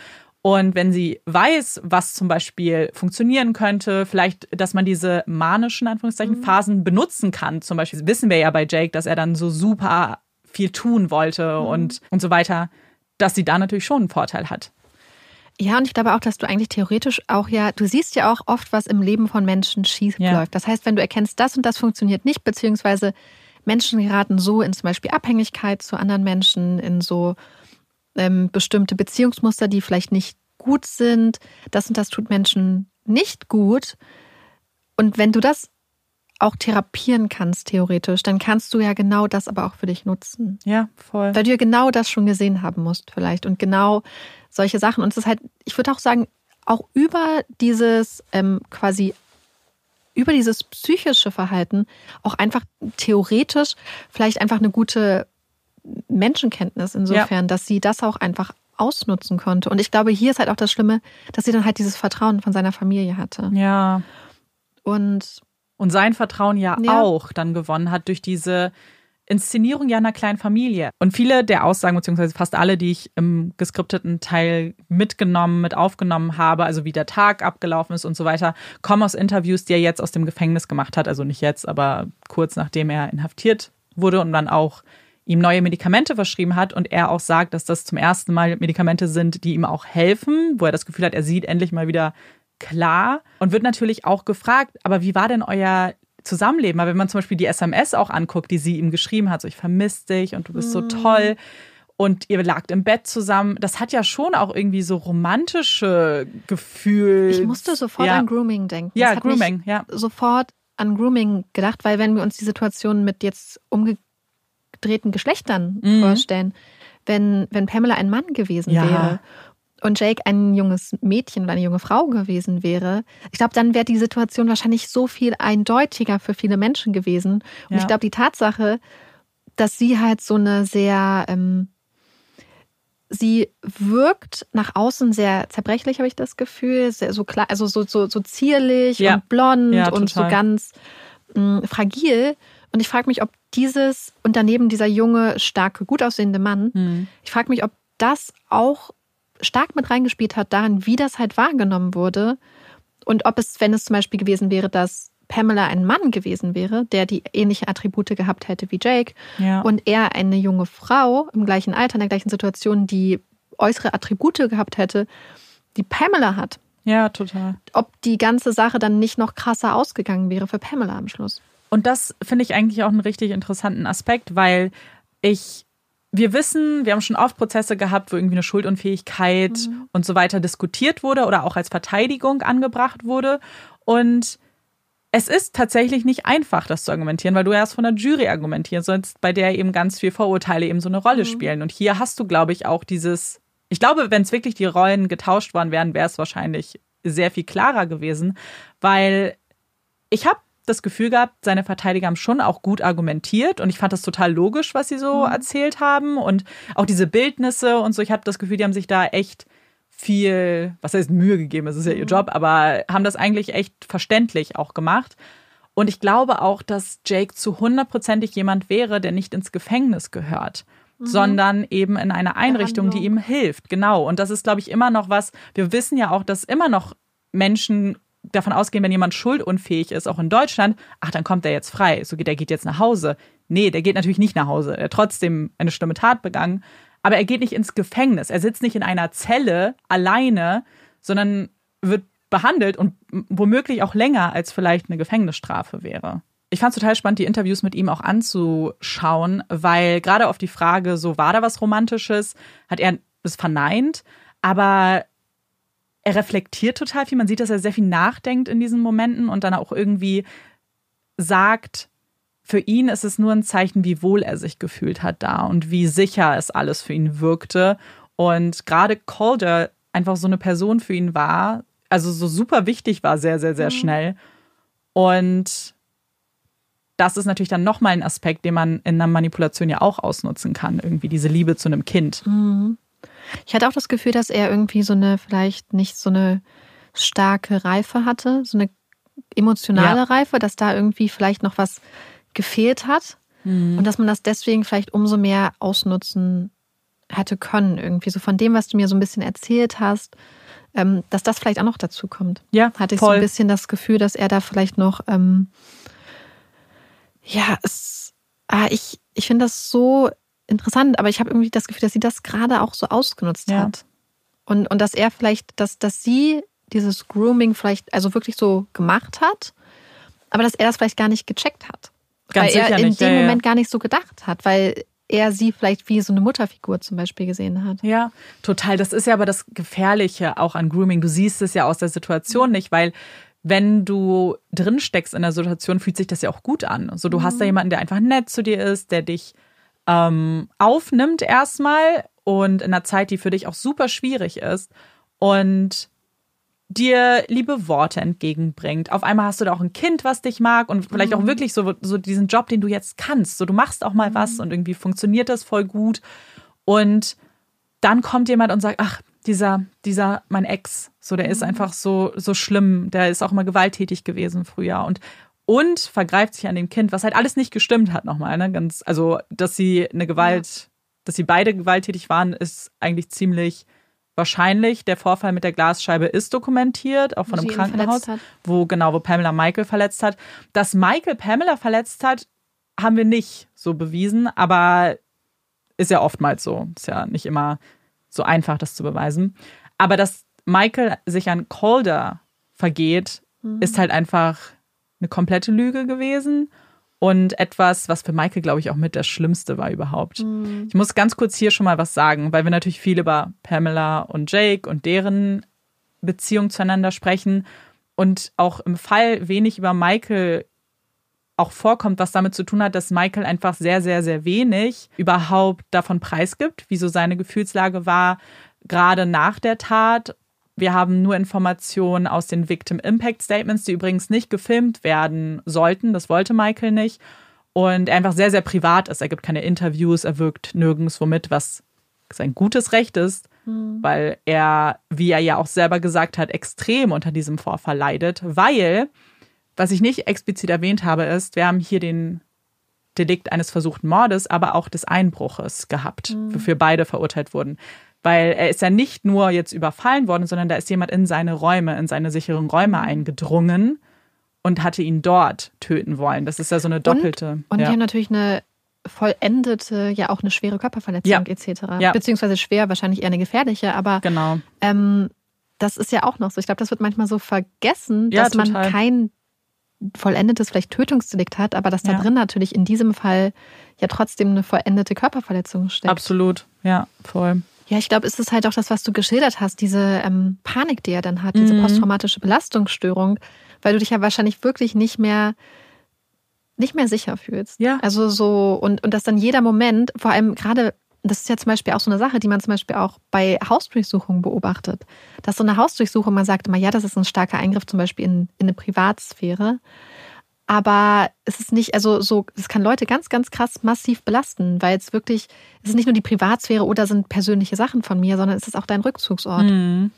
S1: Und wenn sie weiß, was zum Beispiel funktionieren könnte, vielleicht, dass man diese manischen Anführungszeichen mhm. Phasen benutzen kann. Zum Beispiel wissen wir ja bei Jake, dass er dann so super viel tun wollte mhm. und, und so weiter dass sie da natürlich schon einen Vorteil hat.
S2: Ja, und ich glaube auch, dass du eigentlich theoretisch auch ja, du siehst ja auch oft, was im Leben von Menschen schief ja. läuft. Das heißt, wenn du erkennst, das und das funktioniert nicht, beziehungsweise Menschen geraten so in zum Beispiel Abhängigkeit zu anderen Menschen, in so ähm, bestimmte Beziehungsmuster, die vielleicht nicht gut sind, das und das tut Menschen nicht gut. Und wenn du das auch therapieren kannst, theoretisch, dann kannst du ja genau das aber auch für dich nutzen.
S1: Ja, voll.
S2: Weil du ja genau das schon gesehen haben musst, vielleicht. Und genau solche Sachen. Und es ist halt, ich würde auch sagen, auch über dieses ähm, quasi über dieses psychische Verhalten auch einfach theoretisch vielleicht einfach eine gute Menschenkenntnis insofern, ja. dass sie das auch einfach ausnutzen konnte. Und ich glaube, hier ist halt auch das Schlimme, dass sie dann halt dieses Vertrauen von seiner Familie hatte.
S1: Ja.
S2: Und
S1: und sein Vertrauen ja, ja, auch dann gewonnen hat durch diese Inszenierung ja einer kleinen Familie. Und viele der Aussagen, beziehungsweise fast alle, die ich im geskripteten Teil mitgenommen, mit aufgenommen habe, also wie der Tag abgelaufen ist und so weiter, kommen aus Interviews, die er jetzt aus dem Gefängnis gemacht hat. Also nicht jetzt, aber kurz nachdem er inhaftiert wurde und dann auch ihm neue Medikamente verschrieben hat und er auch sagt, dass das zum ersten Mal Medikamente sind, die ihm auch helfen, wo er das Gefühl hat, er sieht endlich mal wieder klar und wird natürlich auch gefragt, aber wie war denn euer Zusammenleben? Aber wenn man zum Beispiel die SMS auch anguckt, die sie ihm geschrieben hat, so ich vermisse dich und du bist so mhm. toll und ihr lagt im Bett zusammen, das hat ja schon auch irgendwie so romantische Gefühle.
S2: Ich musste sofort ja. an Grooming denken.
S1: Ja, Grooming, ja.
S2: Sofort an Grooming gedacht, weil wenn wir uns die Situation mit jetzt umgedrehten Geschlechtern mhm. vorstellen, wenn, wenn Pamela ein Mann gewesen ja. wäre und Jake ein junges Mädchen oder eine junge Frau gewesen wäre, ich glaube, dann wäre die Situation wahrscheinlich so viel eindeutiger für viele Menschen gewesen. Und ja. ich glaube, die Tatsache, dass sie halt so eine sehr, ähm, sie wirkt nach außen sehr zerbrechlich, habe ich das Gefühl, sehr, so klar, also so, so, so zierlich ja. und blond ja, und so ganz mh, mm, fragil. Und ich frage mich, ob dieses und daneben dieser junge, starke, gut aussehende Mann, hm. ich frage mich, ob das auch stark mit reingespielt hat darin, wie das halt wahrgenommen wurde und ob es, wenn es zum Beispiel gewesen wäre, dass Pamela ein Mann gewesen wäre, der die ähnliche Attribute gehabt hätte wie Jake ja. und er eine junge Frau im gleichen Alter, in der gleichen Situation, die äußere Attribute gehabt hätte, die Pamela hat.
S1: Ja, total.
S2: Ob die ganze Sache dann nicht noch krasser ausgegangen wäre für Pamela am Schluss.
S1: Und das finde ich eigentlich auch einen richtig interessanten Aspekt, weil ich wir wissen, wir haben schon oft Prozesse gehabt, wo irgendwie eine Schuldunfähigkeit mhm. und so weiter diskutiert wurde oder auch als Verteidigung angebracht wurde. Und es ist tatsächlich nicht einfach, das zu argumentieren, weil du erst von der Jury argumentieren sollst, bei der eben ganz viel Vorurteile eben so eine Rolle mhm. spielen. Und hier hast du, glaube ich, auch dieses, ich glaube, wenn es wirklich die Rollen getauscht worden wären, wäre es wahrscheinlich sehr viel klarer gewesen, weil ich habe das Gefühl gehabt, seine Verteidiger haben schon auch gut argumentiert und ich fand das total logisch, was sie so mhm. erzählt haben und auch diese Bildnisse und so. Ich habe das Gefühl, die haben sich da echt viel, was heißt Mühe gegeben, es ist ja ihr mhm. Job, aber haben das eigentlich echt verständlich auch gemacht. Und ich glaube auch, dass Jake zu hundertprozentig jemand wäre, der nicht ins Gefängnis gehört. Mhm. sondern eben in einer Einrichtung, die ihm hilft. Genau. Und das ist, glaube ich, immer noch was. Wir wissen ja auch, dass immer noch Menschen davon ausgehen, wenn jemand schuldunfähig ist, auch in Deutschland, ach, dann kommt er jetzt frei. So geht, der geht jetzt nach Hause. Nee, der geht natürlich nicht nach Hause. Er hat trotzdem eine schlimme Tat begangen. Aber er geht nicht ins Gefängnis. Er sitzt nicht in einer Zelle alleine, sondern wird behandelt und womöglich auch länger als vielleicht eine Gefängnisstrafe wäre. Ich fand es total spannend, die Interviews mit ihm auch anzuschauen, weil gerade auf die Frage, so war da was Romantisches, hat er es verneint. Aber er reflektiert total viel. Man sieht, dass er sehr viel nachdenkt in diesen Momenten und dann auch irgendwie sagt, für ihn ist es nur ein Zeichen, wie wohl er sich gefühlt hat da und wie sicher es alles für ihn wirkte. Und gerade Calder einfach so eine Person für ihn war, also so super wichtig war, sehr, sehr, sehr mhm. schnell. Und das ist natürlich dann nochmal ein Aspekt, den man in einer Manipulation ja auch ausnutzen kann, irgendwie diese Liebe zu einem Kind.
S2: Mhm. Ich hatte auch das Gefühl, dass er irgendwie so eine, vielleicht nicht so eine starke Reife hatte, so eine emotionale ja. Reife, dass da irgendwie vielleicht noch was gefehlt hat mhm. und dass man das deswegen vielleicht umso mehr ausnutzen hätte können, irgendwie so von dem, was du mir so ein bisschen erzählt hast, ähm, dass das vielleicht auch noch dazu kommt.
S1: Ja,
S2: hatte ich voll. so ein bisschen das Gefühl, dass er da vielleicht noch, ähm, ja, es, ah, ich, ich finde das so interessant, aber ich habe irgendwie das Gefühl, dass sie das gerade auch so ausgenutzt ja. hat. Und, und dass er vielleicht, dass, dass sie dieses Grooming vielleicht also wirklich so gemacht hat, aber dass er das vielleicht gar nicht gecheckt hat. Ganz weil er in nicht. dem ja, Moment ja. gar nicht so gedacht hat, weil er sie vielleicht wie so eine Mutterfigur zum Beispiel gesehen hat.
S1: Ja, total. Das ist ja aber das Gefährliche auch an Grooming. Du siehst es ja aus der Situation nicht, weil wenn du drin steckst in der Situation, fühlt sich das ja auch gut an. So, du mhm. hast da jemanden, der einfach nett zu dir ist, der dich ähm, aufnimmt erstmal und in einer Zeit, die für dich auch super schwierig ist und dir liebe Worte entgegenbringt. Auf einmal hast du da auch ein Kind, was dich mag und vielleicht mhm. auch wirklich so, so diesen Job, den du jetzt kannst. So, du machst auch mal mhm. was und irgendwie funktioniert das voll gut. Und dann kommt jemand und sagt, ach, dieser, dieser, mein Ex, so, der ist mhm. einfach so, so schlimm, der ist auch immer gewalttätig gewesen früher. Und und vergreift sich an dem Kind, was halt alles nicht gestimmt hat nochmal. Ne? Ganz, also, dass sie eine Gewalt, dass sie beide gewalttätig waren, ist eigentlich ziemlich wahrscheinlich. Der Vorfall mit der Glasscheibe ist dokumentiert, auch von wo einem Krankenhaus, wo genau, wo Pamela Michael verletzt hat. Dass Michael Pamela verletzt hat, haben wir nicht so bewiesen, aber ist ja oftmals so. Ist ja nicht immer so einfach, das zu beweisen. Aber dass Michael sich an Calder vergeht, mhm. ist halt einfach eine komplette Lüge gewesen und etwas, was für Michael, glaube ich, auch mit das Schlimmste war überhaupt. Mhm. Ich muss ganz kurz hier schon mal was sagen, weil wir natürlich viel über Pamela und Jake und deren Beziehung zueinander sprechen und auch im Fall wenig über Michael auch vorkommt, was damit zu tun hat, dass Michael einfach sehr, sehr, sehr wenig überhaupt davon preisgibt, wie so seine Gefühlslage war, gerade nach der Tat wir haben nur Informationen aus den Victim Impact Statements, die übrigens nicht gefilmt werden sollten. Das wollte Michael nicht. Und er einfach sehr, sehr privat ist. Er gibt keine Interviews, er wirkt nirgends womit, was sein gutes Recht ist, mhm. weil er, wie er ja auch selber gesagt hat, extrem unter diesem Vorfall leidet. Weil, was ich nicht explizit erwähnt habe, ist, wir haben hier den Delikt eines versuchten Mordes, aber auch des Einbruches gehabt, mhm. wofür beide verurteilt wurden. Weil er ist ja nicht nur jetzt überfallen worden, sondern da ist jemand in seine Räume, in seine sicheren Räume eingedrungen und hatte ihn dort töten wollen. Das ist ja so eine doppelte.
S2: Und, und ja. die haben natürlich eine vollendete, ja auch eine schwere Körperverletzung ja. etc. Ja. Beziehungsweise schwer, wahrscheinlich eher eine gefährliche, aber
S1: genau.
S2: Ähm, das ist ja auch noch so. Ich glaube, das wird manchmal so vergessen, dass man kein vollendetes vielleicht Tötungsdelikt hat, aber dass da drin natürlich in diesem Fall ja trotzdem eine vollendete Körperverletzung steckt.
S1: Absolut, ja, voll.
S2: Ja, ich glaube, es ist halt auch das, was du geschildert hast, diese ähm, Panik, die er dann hat, diese
S1: Mhm.
S2: posttraumatische Belastungsstörung, weil du dich ja wahrscheinlich wirklich nicht mehr nicht mehr sicher fühlst.
S1: Ja.
S2: Also so, und, und dass dann jeder Moment, vor allem gerade, das ist ja zum Beispiel auch so eine Sache, die man zum Beispiel auch bei Hausdurchsuchungen beobachtet. Dass so eine Hausdurchsuchung, man sagt immer, ja, das ist ein starker Eingriff zum Beispiel in, in eine Privatsphäre. Aber es ist nicht, also so, es kann Leute ganz, ganz krass massiv belasten, weil es wirklich, es ist nicht nur die Privatsphäre oder sind persönliche Sachen von mir, sondern es ist auch dein Rückzugsort.
S1: Mhm.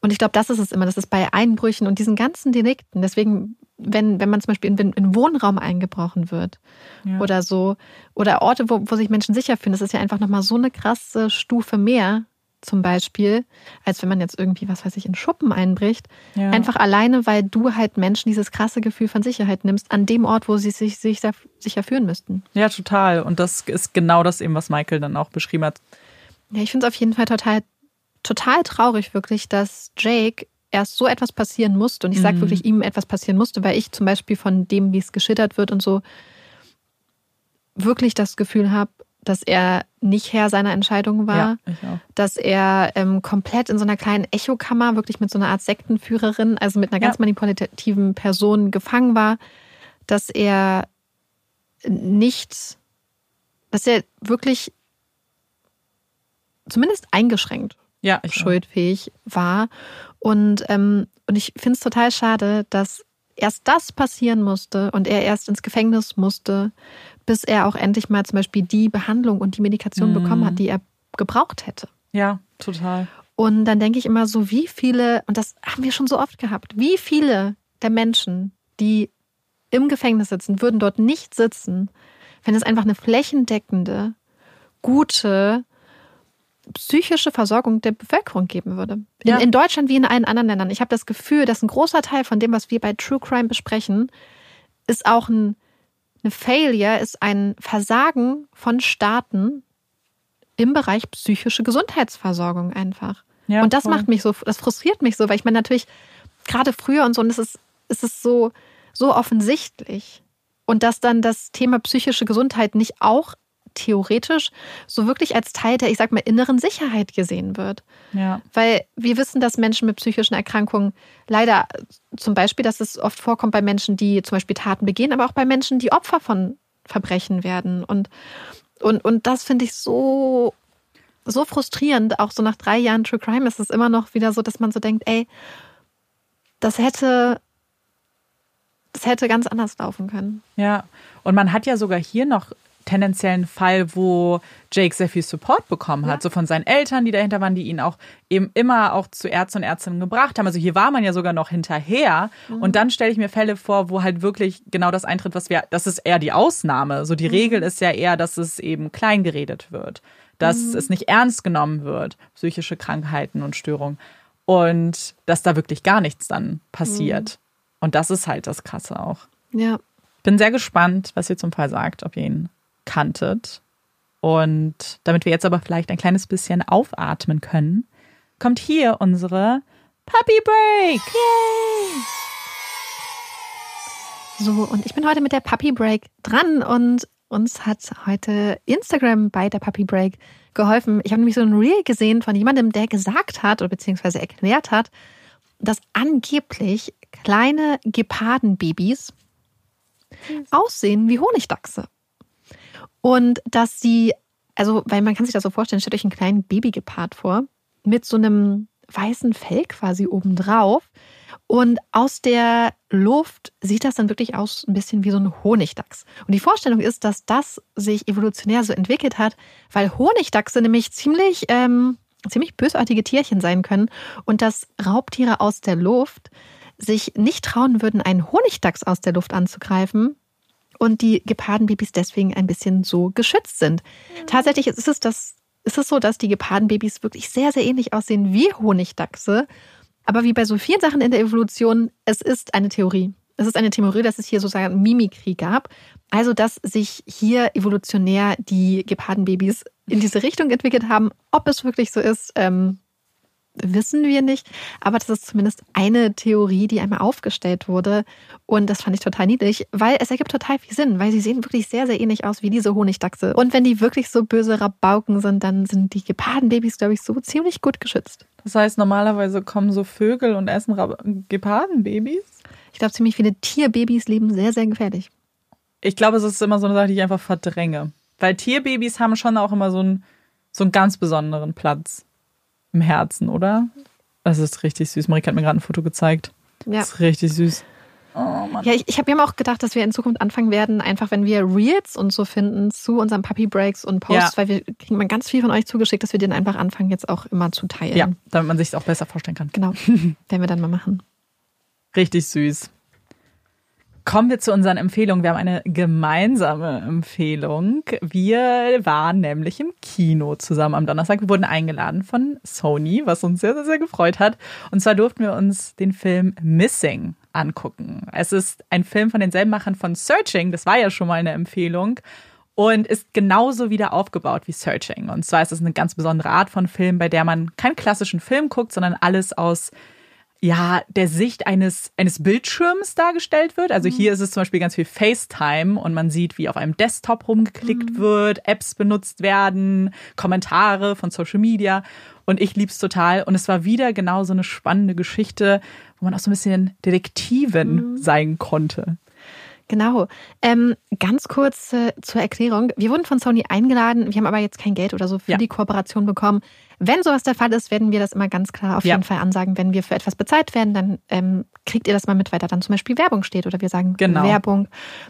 S2: Und ich glaube, das ist es immer. Das ist bei Einbrüchen und diesen ganzen Delikten. Deswegen, wenn, wenn man zum Beispiel in, in Wohnraum eingebrochen wird
S1: Ja.
S2: oder so, oder Orte, wo, wo sich Menschen sicher fühlen, das ist ja einfach nochmal so eine krasse Stufe mehr, zum Beispiel, als wenn man jetzt irgendwie, was weiß ich, in Schuppen einbricht.
S1: Ja.
S2: Einfach alleine, weil du halt Menschen dieses krasse Gefühl von Sicherheit nimmst, an dem Ort, wo sie sich, sich sicher fühlen müssten.
S1: Ja, total. Und das ist genau das eben, was Michael dann auch beschrieben hat.
S2: Ja, ich finde es auf jeden Fall total, total traurig, wirklich, dass Jake erst so etwas passieren musste. Und ich sage
S1: Mhm.
S2: wirklich, ihm etwas passieren musste, weil ich zum Beispiel von dem, wie es geschildert wird und so, wirklich das Gefühl habe, dass er nicht Herr seiner Entscheidungen war.
S1: Ja.
S2: Dass er ähm, komplett in so einer kleinen Echokammer, wirklich mit so einer Art Sektenführerin, also mit einer ganz
S1: Ja.
S2: manipulativen Person gefangen war. Dass er nicht, dass er wirklich zumindest eingeschränkt
S1: Ja, ich auch.
S2: schuldfähig war. Und, ähm, und ich finde es total schade, dass erst das passieren musste und er erst ins Gefängnis musste, bis er auch endlich mal zum Beispiel die Behandlung und die Medikation
S1: Mhm.
S2: bekommen hat, die er gebraucht hätte.
S1: Ja, total.
S2: Und dann denke ich immer so, wie viele, und das haben wir schon so oft gehabt, wie viele der Menschen, die im Gefängnis sitzen, würden dort nicht sitzen, wenn es einfach eine flächendeckende, gute psychische Versorgung der Bevölkerung geben würde. In,
S1: Ja.
S2: in Deutschland wie in allen anderen Ländern. Ich habe das Gefühl, dass ein großer Teil von dem, was wir bei True Crime besprechen, ist auch ein, eine Failure, ist ein Versagen von Staaten im Bereich psychische Gesundheitsversorgung einfach.
S1: Ja,
S2: und das
S1: voll.
S2: macht mich so, das frustriert mich so, weil ich meine natürlich gerade früher und so, und es ist, es ist so, so offensichtlich. Und dass dann das Thema psychische Gesundheit nicht auch theoretisch so wirklich als Teil der, ich sag mal, inneren Sicherheit gesehen wird.
S1: Ja.
S2: Weil wir wissen, dass Menschen mit psychischen Erkrankungen leider zum Beispiel, dass es oft vorkommt bei Menschen, die zum Beispiel Taten begehen, aber auch bei Menschen, die Opfer von Verbrechen werden. Und, und, und das finde ich so, so frustrierend. Auch so nach drei Jahren True Crime ist es immer noch wieder so, dass man so denkt, ey, das hätte, das hätte ganz anders laufen können.
S1: Ja, und man hat ja sogar hier noch tendenziellen Fall, wo Jake sehr viel Support bekommen hat,
S2: Ja.
S1: so von seinen Eltern, die dahinter waren, die ihn auch eben immer auch zu Ärzten und Ärztinnen gebracht haben. Also hier war man ja sogar noch hinterher. Und dann stelle ich mir Fälle vor, wo halt wirklich genau das eintritt, was wir, das ist eher die Ausnahme. So die Regel ist ja eher, dass es eben klein geredet wird, dass es nicht ernst genommen wird, psychische Krankheiten und Störungen. Und dass da wirklich gar nichts dann passiert. Und das ist halt das Krasse auch.
S2: Ja.
S1: Bin sehr gespannt, was ihr zum Fall sagt, ob ihr ihn kanntet. Und damit wir jetzt aber vielleicht ein kleines bisschen aufatmen können, kommt hier unsere Puppy Break.
S2: So, und ich bin heute mit der Puppy Break dran und uns hat heute Instagram bei der Puppy Break geholfen. Ich habe nämlich so ein Reel gesehen von jemandem, der gesagt hat oder beziehungsweise erklärt hat, dass angeblich kleine Gepardenbabys aussehen wie Honigdachse. Und dass sie, also, weil man kann sich das so vorstellen, stellt euch einen kleinen Babygepard vor, mit so einem weißen Fell quasi obendrauf. Und aus der Luft sieht das dann wirklich aus ein bisschen wie so ein Honigdachs. Und die Vorstellung ist, dass das sich evolutionär so entwickelt hat, weil Honigdachse nämlich ziemlich, ähm, ziemlich bösartige Tierchen sein können und dass Raubtiere aus der Luft sich nicht trauen würden, einen Honigdachs aus der Luft anzugreifen und die Gepardenbabys deswegen ein bisschen so geschützt sind. Tatsächlich ist es, das, ist es so, dass die Gepardenbabys wirklich sehr, sehr ähnlich aussehen wie Honigdachse. Aber wie bei so vielen Sachen in der Evolution, es ist eine Theorie. Es ist eine Theorie, dass es hier sozusagen Mimikrie gab. Also, dass sich hier evolutionär die Gepardenbabys in diese Richtung entwickelt haben. Ob es wirklich so ist, ähm, wissen wir nicht. Aber das ist zumindest eine Theorie, die einmal aufgestellt wurde. Und das fand ich total niedlich, weil es ergibt total viel Sinn, weil sie sehen wirklich sehr, sehr ähnlich aus wie diese Honigdachse. Und wenn die wirklich so böse Rabauken sind, dann sind die Gepardenbabys, glaube ich, so ziemlich gut geschützt.
S1: Das heißt, normalerweise kommen so Vögel und essen Gepardenbabys?
S2: Ich glaube, ziemlich viele Tierbabys leben sehr, sehr gefährlich.
S1: Ich glaube, es ist immer so eine Sache, die ich einfach verdränge. Weil Tierbabys haben schon auch immer so einen, so einen ganz besonderen Platz im Herzen, oder? Das ist richtig süß. Marika hat mir gerade ein Foto gezeigt. Ja. Das ist richtig süß.
S2: Oh, ja, ich, ich habe mir auch gedacht, dass wir in Zukunft anfangen werden, einfach wenn wir Reels und so finden zu unseren Puppy Breaks und Posts, ja. weil wir kriegen mal ganz viel von euch zugeschickt, dass wir den einfach anfangen, jetzt auch immer zu teilen. Ja,
S1: damit man sich es auch besser vorstellen kann.
S2: Genau. werden wir dann mal machen.
S1: Richtig süß. Kommen wir zu unseren Empfehlungen. Wir haben eine gemeinsame Empfehlung. Wir waren nämlich im Kino zusammen am Donnerstag. Wir wurden eingeladen von Sony, was uns sehr, sehr, sehr gefreut hat. Und zwar durften wir uns den Film Missing angucken. Es ist ein Film von denselben Machern von Searching. Das war ja schon mal eine Empfehlung. Und ist genauso wieder aufgebaut wie Searching. Und zwar ist es eine ganz besondere Art von Film, bei der man keinen klassischen Film guckt, sondern alles aus ja, der Sicht eines, eines Bildschirms dargestellt wird. Also mhm. hier ist es zum Beispiel ganz viel FaceTime und man sieht, wie auf einem Desktop rumgeklickt mhm. wird, Apps benutzt werden, Kommentare von Social Media. Und ich lieb's total. Und es war wieder genau so eine spannende Geschichte, wo man auch so ein bisschen Detektivin mhm. sein konnte.
S2: Genau. Ähm, ganz kurz äh, zur Erklärung. Wir wurden von Sony eingeladen, wir haben aber jetzt kein Geld oder so für ja. die Kooperation bekommen. Wenn sowas der Fall ist, werden wir das immer ganz klar auf ja. jeden Fall ansagen. Wenn wir für etwas bezahlt werden, dann ähm, kriegt ihr das mal mit, weil da dann zum Beispiel Werbung steht oder wir sagen genau. Werbung.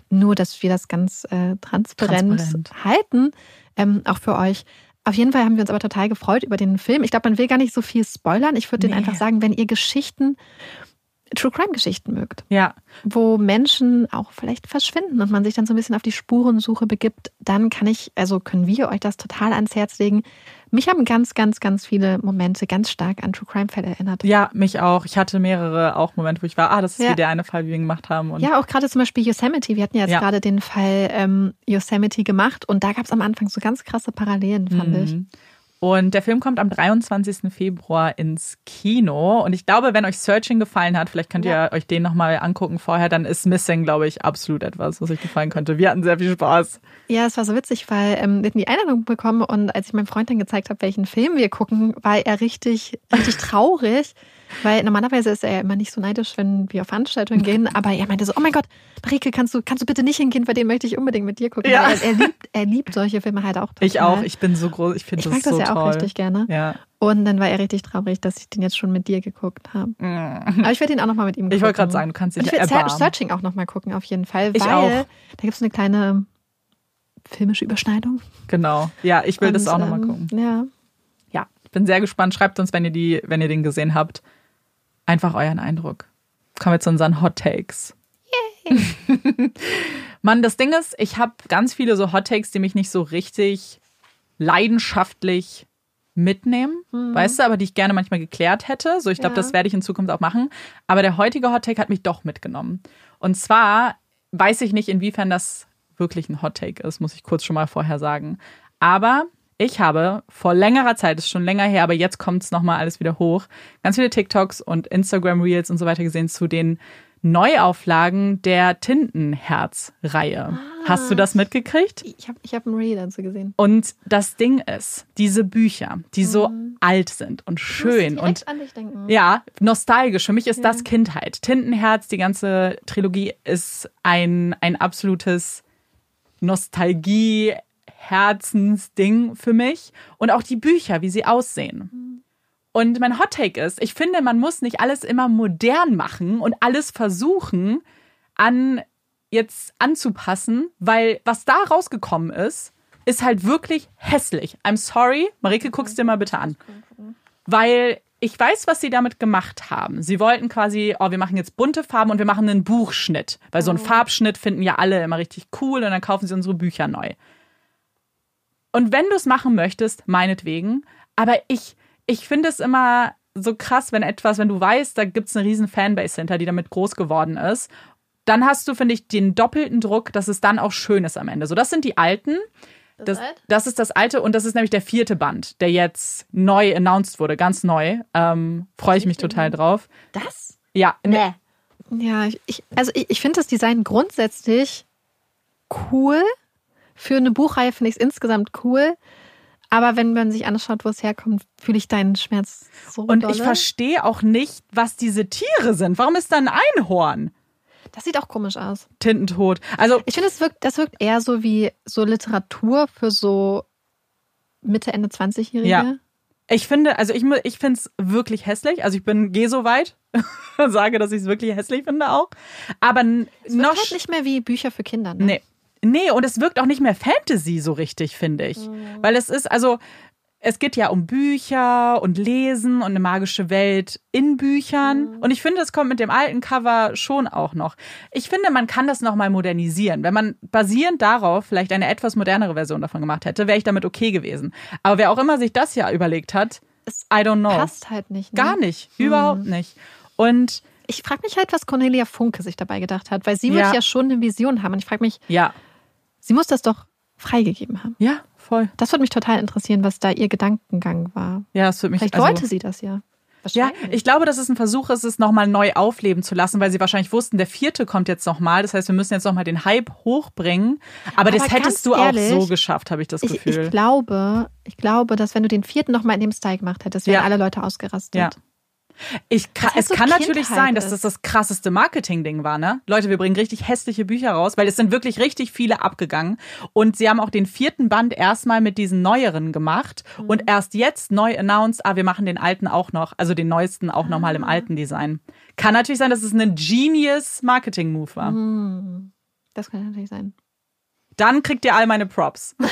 S2: Nur, dass wir das ganz äh, transparent, transparent, halten, ähm, auch für euch. Auf jeden Fall haben wir uns aber total gefreut über den Film. Ich glaube, man will gar nicht so viel spoilern. Ich würde nee. den einfach sagen, wenn ihr Geschichten True Crime Geschichten mögt.
S1: Ja.
S2: Wo Menschen auch vielleicht verschwinden und man sich dann so ein bisschen auf die Spurensuche begibt, dann kann ich, also können wir euch das total ans Herz legen. Mich haben ganz, ganz, ganz viele Momente ganz stark an True Crime Fälle erinnert.
S1: Ja, mich auch. Ich hatte mehrere auch Momente, wo ich war, ah, das ist ja. wie der eine Fall, wie wir ihn gemacht haben.
S2: Und ja, auch gerade zum Beispiel Yosemite. Wir hatten ja jetzt ja. gerade den Fall ähm, Yosemite gemacht und da gab es am Anfang so ganz krasse Parallelen, fand mhm. ich.
S1: Und der Film kommt am 23. Februar ins Kino. Und ich glaube, wenn euch Searching gefallen hat, vielleicht könnt ihr euch den nochmal angucken vorher, dann ist Missing, glaube ich, absolut etwas, was euch gefallen könnte. Wir hatten sehr viel Spaß.
S2: Ja, es war so witzig, weil ähm, wir hatten die Einladung bekommen und als ich meinem Freund dann gezeigt habe, welchen Film wir gucken, war er richtig, richtig traurig. Weil normalerweise ist er ja immer nicht so neidisch, wenn wir auf Veranstaltungen gehen. Aber er meinte so, oh mein Gott, Marike, kannst du, kannst du bitte nicht hingehen, bei dem möchte ich unbedingt mit dir gucken. Ja. Er, er, liebt, er liebt solche Filme halt auch
S1: total. Ich auch, ich bin so groß, ich finde das, so toll. Ich mag das ja auch
S2: richtig gerne.
S1: Ja.
S2: Und dann war er richtig traurig, dass ich den jetzt schon mit dir geguckt habe. Mm. Aber ich werde ihn auch nochmal mit ihm gucken.
S1: Ich wollte gerade sagen, du kannst dich
S2: Ich will Searching auch nochmal gucken, auf jeden Fall. Ich weil auch. da gibt es eine kleine filmische Überschneidung.
S1: Genau. Ja, ich will Und, das auch nochmal ähm, gucken.
S2: Ja.
S1: Ja, ich bin sehr gespannt. Schreibt uns, wenn ihr die, wenn ihr den gesehen habt einfach euren Eindruck. Kommen wir zu unseren Hot Takes. Yay. Mann, das Ding ist, ich habe ganz viele so Hot Takes, die mich nicht so richtig leidenschaftlich mitnehmen, mhm. weißt du, aber die ich gerne manchmal geklärt hätte. So, ich glaube, ja. das werde ich in Zukunft auch machen. Aber der heutige Hot Take hat mich doch mitgenommen. Und zwar weiß ich nicht, inwiefern das wirklich ein Hot Take ist, muss ich kurz schon mal vorher sagen. Aber ich habe vor längerer Zeit, ist schon länger her, aber jetzt kommt es nochmal alles wieder hoch, ganz viele TikToks und Instagram Reels und so weiter gesehen zu den Neuauflagen der Tintenherz-Reihe. Ah, Hast du das mitgekriegt?
S2: Ich habe ich hab ein Reel dazu gesehen.
S1: Und das Ding ist, diese Bücher, die so mhm. alt sind und schön und
S2: an dich denken.
S1: ja, nostalgisch. Für mich ist ja. das Kindheit. Tintenherz, die ganze Trilogie ist ein, ein absolutes Nostalgie Herzensding für mich und auch die Bücher, wie sie aussehen. Und mein Hot Take ist, ich finde, man muss nicht alles immer modern machen und alles versuchen an jetzt anzupassen, weil was da rausgekommen ist, ist halt wirklich hässlich. I'm sorry, Marike, guck's dir mal bitte an. Weil ich weiß, was sie damit gemacht haben. Sie wollten quasi, oh, wir machen jetzt bunte Farben und wir machen einen Buchschnitt. Weil so einen oh. Farbschnitt finden ja alle immer richtig cool und dann kaufen sie unsere Bücher neu. Und wenn du es machen möchtest, meinetwegen. Aber ich, ich finde es immer so krass, wenn etwas, wenn du weißt, da gibt es eine riesen Fanbase hinter, die damit groß geworden ist. Dann hast du, finde ich, den doppelten Druck, dass es dann auch schön ist am Ende. So, das sind die alten. Das, das, ist das alte und das ist nämlich der vierte Band, der jetzt neu announced wurde, ganz neu. Ähm, Freue ich mich total drauf.
S2: Das?
S1: Ja.
S2: Nee. Ja, ich, also ich, ich finde das Design grundsätzlich cool. Für eine Buchreihe finde ich es insgesamt cool. Aber wenn man sich anschaut, wo es herkommt, fühle ich deinen Schmerz so.
S1: Und
S2: dolle.
S1: ich verstehe auch nicht, was diese Tiere sind. Warum ist da ein Einhorn?
S2: Das sieht auch komisch aus.
S1: Tintentod. Also
S2: ich finde, das wirkt, das wirkt eher so wie so Literatur für so Mitte, Ende 20-Jährige.
S1: Ja. Ich finde, also ich, ich finde es wirklich hässlich. Also ich bin, gehe so weit, sage, dass ich es wirklich hässlich finde auch. Aber
S2: es noch halt nicht mehr wie Bücher für Kinder. Ne?
S1: Nee. Nee, und es wirkt auch nicht mehr Fantasy so richtig, finde ich. Mhm. Weil es ist, also, es geht ja um Bücher und Lesen und eine magische Welt in Büchern. Mhm. Und ich finde, es kommt mit dem alten Cover schon auch noch. Ich finde, man kann das nochmal modernisieren. Wenn man basierend darauf vielleicht eine etwas modernere Version davon gemacht hätte, wäre ich damit okay gewesen. Aber wer auch immer sich das ja überlegt hat,
S2: es I don't know. Passt halt nicht.
S1: Ne? Gar nicht. Mhm. Überhaupt nicht. Und
S2: ich frage mich halt, was Cornelia Funke sich dabei gedacht hat, weil sie ja. wird ja schon eine Vision haben. Und ich frage mich,
S1: ja.
S2: Sie muss das doch freigegeben haben.
S1: Ja, voll.
S2: Das würde mich total interessieren, was da ihr Gedankengang war.
S1: Ja, das würde mich
S2: Vielleicht also, wollte sie das ja.
S1: Ja, ich glaube, dass es ein Versuch ist, es nochmal neu aufleben zu lassen, weil sie wahrscheinlich wussten, der vierte kommt jetzt nochmal. Das heißt, wir müssen jetzt nochmal den Hype hochbringen. Aber, Aber das hättest du ehrlich, auch so geschafft, habe ich das Gefühl.
S2: Ich, ich, glaube, ich glaube, dass wenn du den vierten nochmal in dem Style gemacht hättest, wären ja. alle Leute ausgerastet.
S1: Ja. Ich kann, es so kann natürlich sein, dass das das krasseste Marketing-Ding war, ne? Leute, wir bringen richtig hässliche Bücher raus, weil es sind wirklich richtig viele abgegangen. Und sie haben auch den vierten Band erstmal mit diesen neueren gemacht mhm. und erst jetzt neu announced, ah, wir machen den alten auch noch, also den neuesten auch ah. nochmal im alten Design. Kann natürlich sein, dass es ein genius Marketing-Move war.
S2: Mhm. Das kann natürlich sein.
S1: Dann kriegt ihr all meine Props.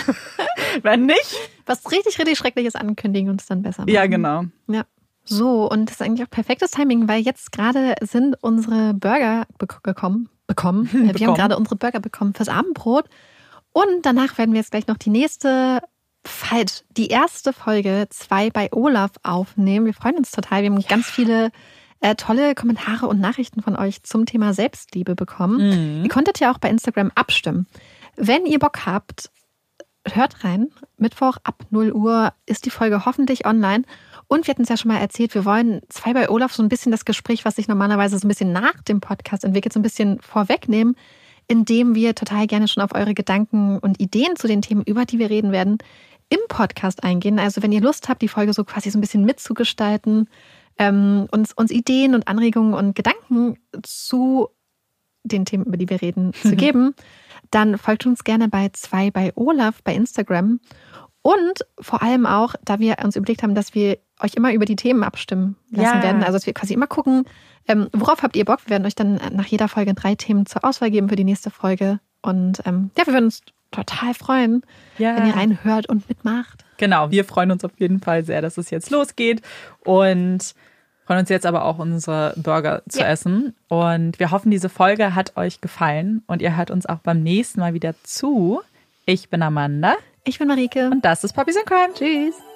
S1: Wenn nicht.
S2: Was richtig, richtig Schreckliches ankündigen und es dann besser machen.
S1: Ja, genau.
S2: Ja. So, und das ist eigentlich auch perfektes Timing, weil jetzt gerade sind unsere Burger gekommen, bekommen. Wir bekommen. haben gerade unsere Burger bekommen fürs Abendbrot. Und danach werden wir jetzt gleich noch die nächste, falsch, die erste Folge zwei bei Olaf aufnehmen. Wir freuen uns total. Wir haben ja. ganz viele äh, tolle Kommentare und Nachrichten von euch zum Thema Selbstliebe bekommen. Mhm. Ihr konntet ja auch bei Instagram abstimmen. Wenn ihr Bock habt, hört rein. Mittwoch ab 0 Uhr ist die Folge hoffentlich online. Und wir hatten es ja schon mal erzählt, wir wollen zwei bei Olaf so ein bisschen das Gespräch, was sich normalerweise so ein bisschen nach dem Podcast entwickelt, so ein bisschen vorwegnehmen, indem wir total gerne schon auf eure Gedanken und Ideen zu den Themen, über die wir reden werden, im Podcast eingehen. Also wenn ihr Lust habt, die Folge so quasi so ein bisschen mitzugestalten, ähm, uns, uns Ideen und Anregungen und Gedanken zu den Themen, über die wir reden, zu geben, dann folgt uns gerne bei zwei bei Olaf bei Instagram. Und vor allem auch, da wir uns überlegt haben, dass wir euch immer über die Themen abstimmen lassen ja. werden. Also dass wir quasi immer gucken, ähm, worauf habt ihr Bock? Wir werden euch dann nach jeder Folge drei Themen zur Auswahl geben für die nächste Folge. Und ähm, ja, wir würden uns total freuen, ja. wenn ihr reinhört und mitmacht.
S1: Genau, wir freuen uns auf jeden Fall sehr, dass es jetzt losgeht. Und freuen uns jetzt aber auch, unsere Burger zu ja. essen. Und wir hoffen, diese Folge hat euch gefallen und ihr hört uns auch beim nächsten Mal wieder zu. Ich bin Amanda.
S2: Ich bin Marike.
S1: Und das ist Puppies in Crime.
S2: Tschüss.